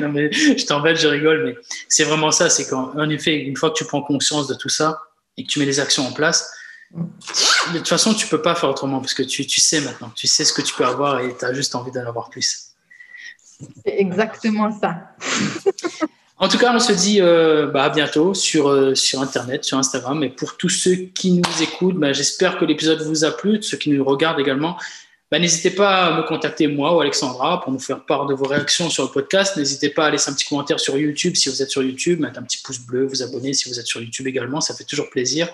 Non mais je t'embête, je rigole, mais c'est vraiment ça. C'est qu'en effet, une fois que tu prends conscience de tout ça et que tu mets les actions en place, de toute façon, tu peux pas faire autrement parce que tu, tu sais maintenant, tu sais ce que tu peux avoir et tu as juste envie d'en avoir plus. C'est exactement ça. en tout cas, on se dit euh, bah, à bientôt sur, euh, sur Internet, sur Instagram. Et pour tous ceux qui nous écoutent, bah, j'espère que l'épisode vous a plu, ceux qui nous regardent également. Bah, n'hésitez pas à me contacter moi ou Alexandra pour nous faire part de vos réactions sur le podcast. N'hésitez pas à laisser un petit commentaire sur YouTube si vous êtes sur YouTube, mettre un petit pouce bleu, vous abonner si vous êtes sur YouTube également, ça fait toujours plaisir.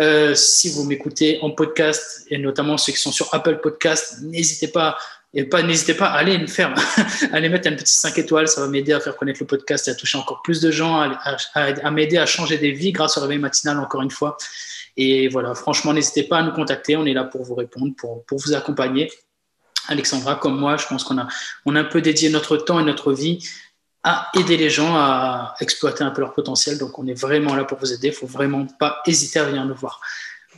Euh, si vous m'écoutez en podcast et notamment ceux qui sont sur Apple Podcast, n'hésitez pas et pas n'hésitez pas à aller me faire aller mettre un petit 5 étoiles ça va m'aider à faire connaître le podcast et à toucher encore plus de gens à, à m'aider à changer des vies grâce au réveil matinal encore une fois et voilà, franchement, n'hésitez pas à nous contacter. On est là pour vous répondre, pour, pour vous accompagner. Alexandra, comme moi, je pense qu'on a, on a un peu dédié notre temps et notre vie à aider les gens à exploiter un peu leur potentiel. Donc, on est vraiment là pour vous aider. Il ne faut vraiment pas hésiter à venir nous voir.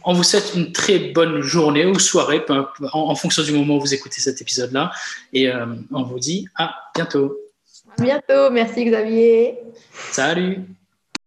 On vous souhaite une très bonne journée ou soirée, en, fonction du moment où vous écoutez cet épisode-là. Et euh, on vous dit à bientôt. À bientôt. Merci Xavier. Salut.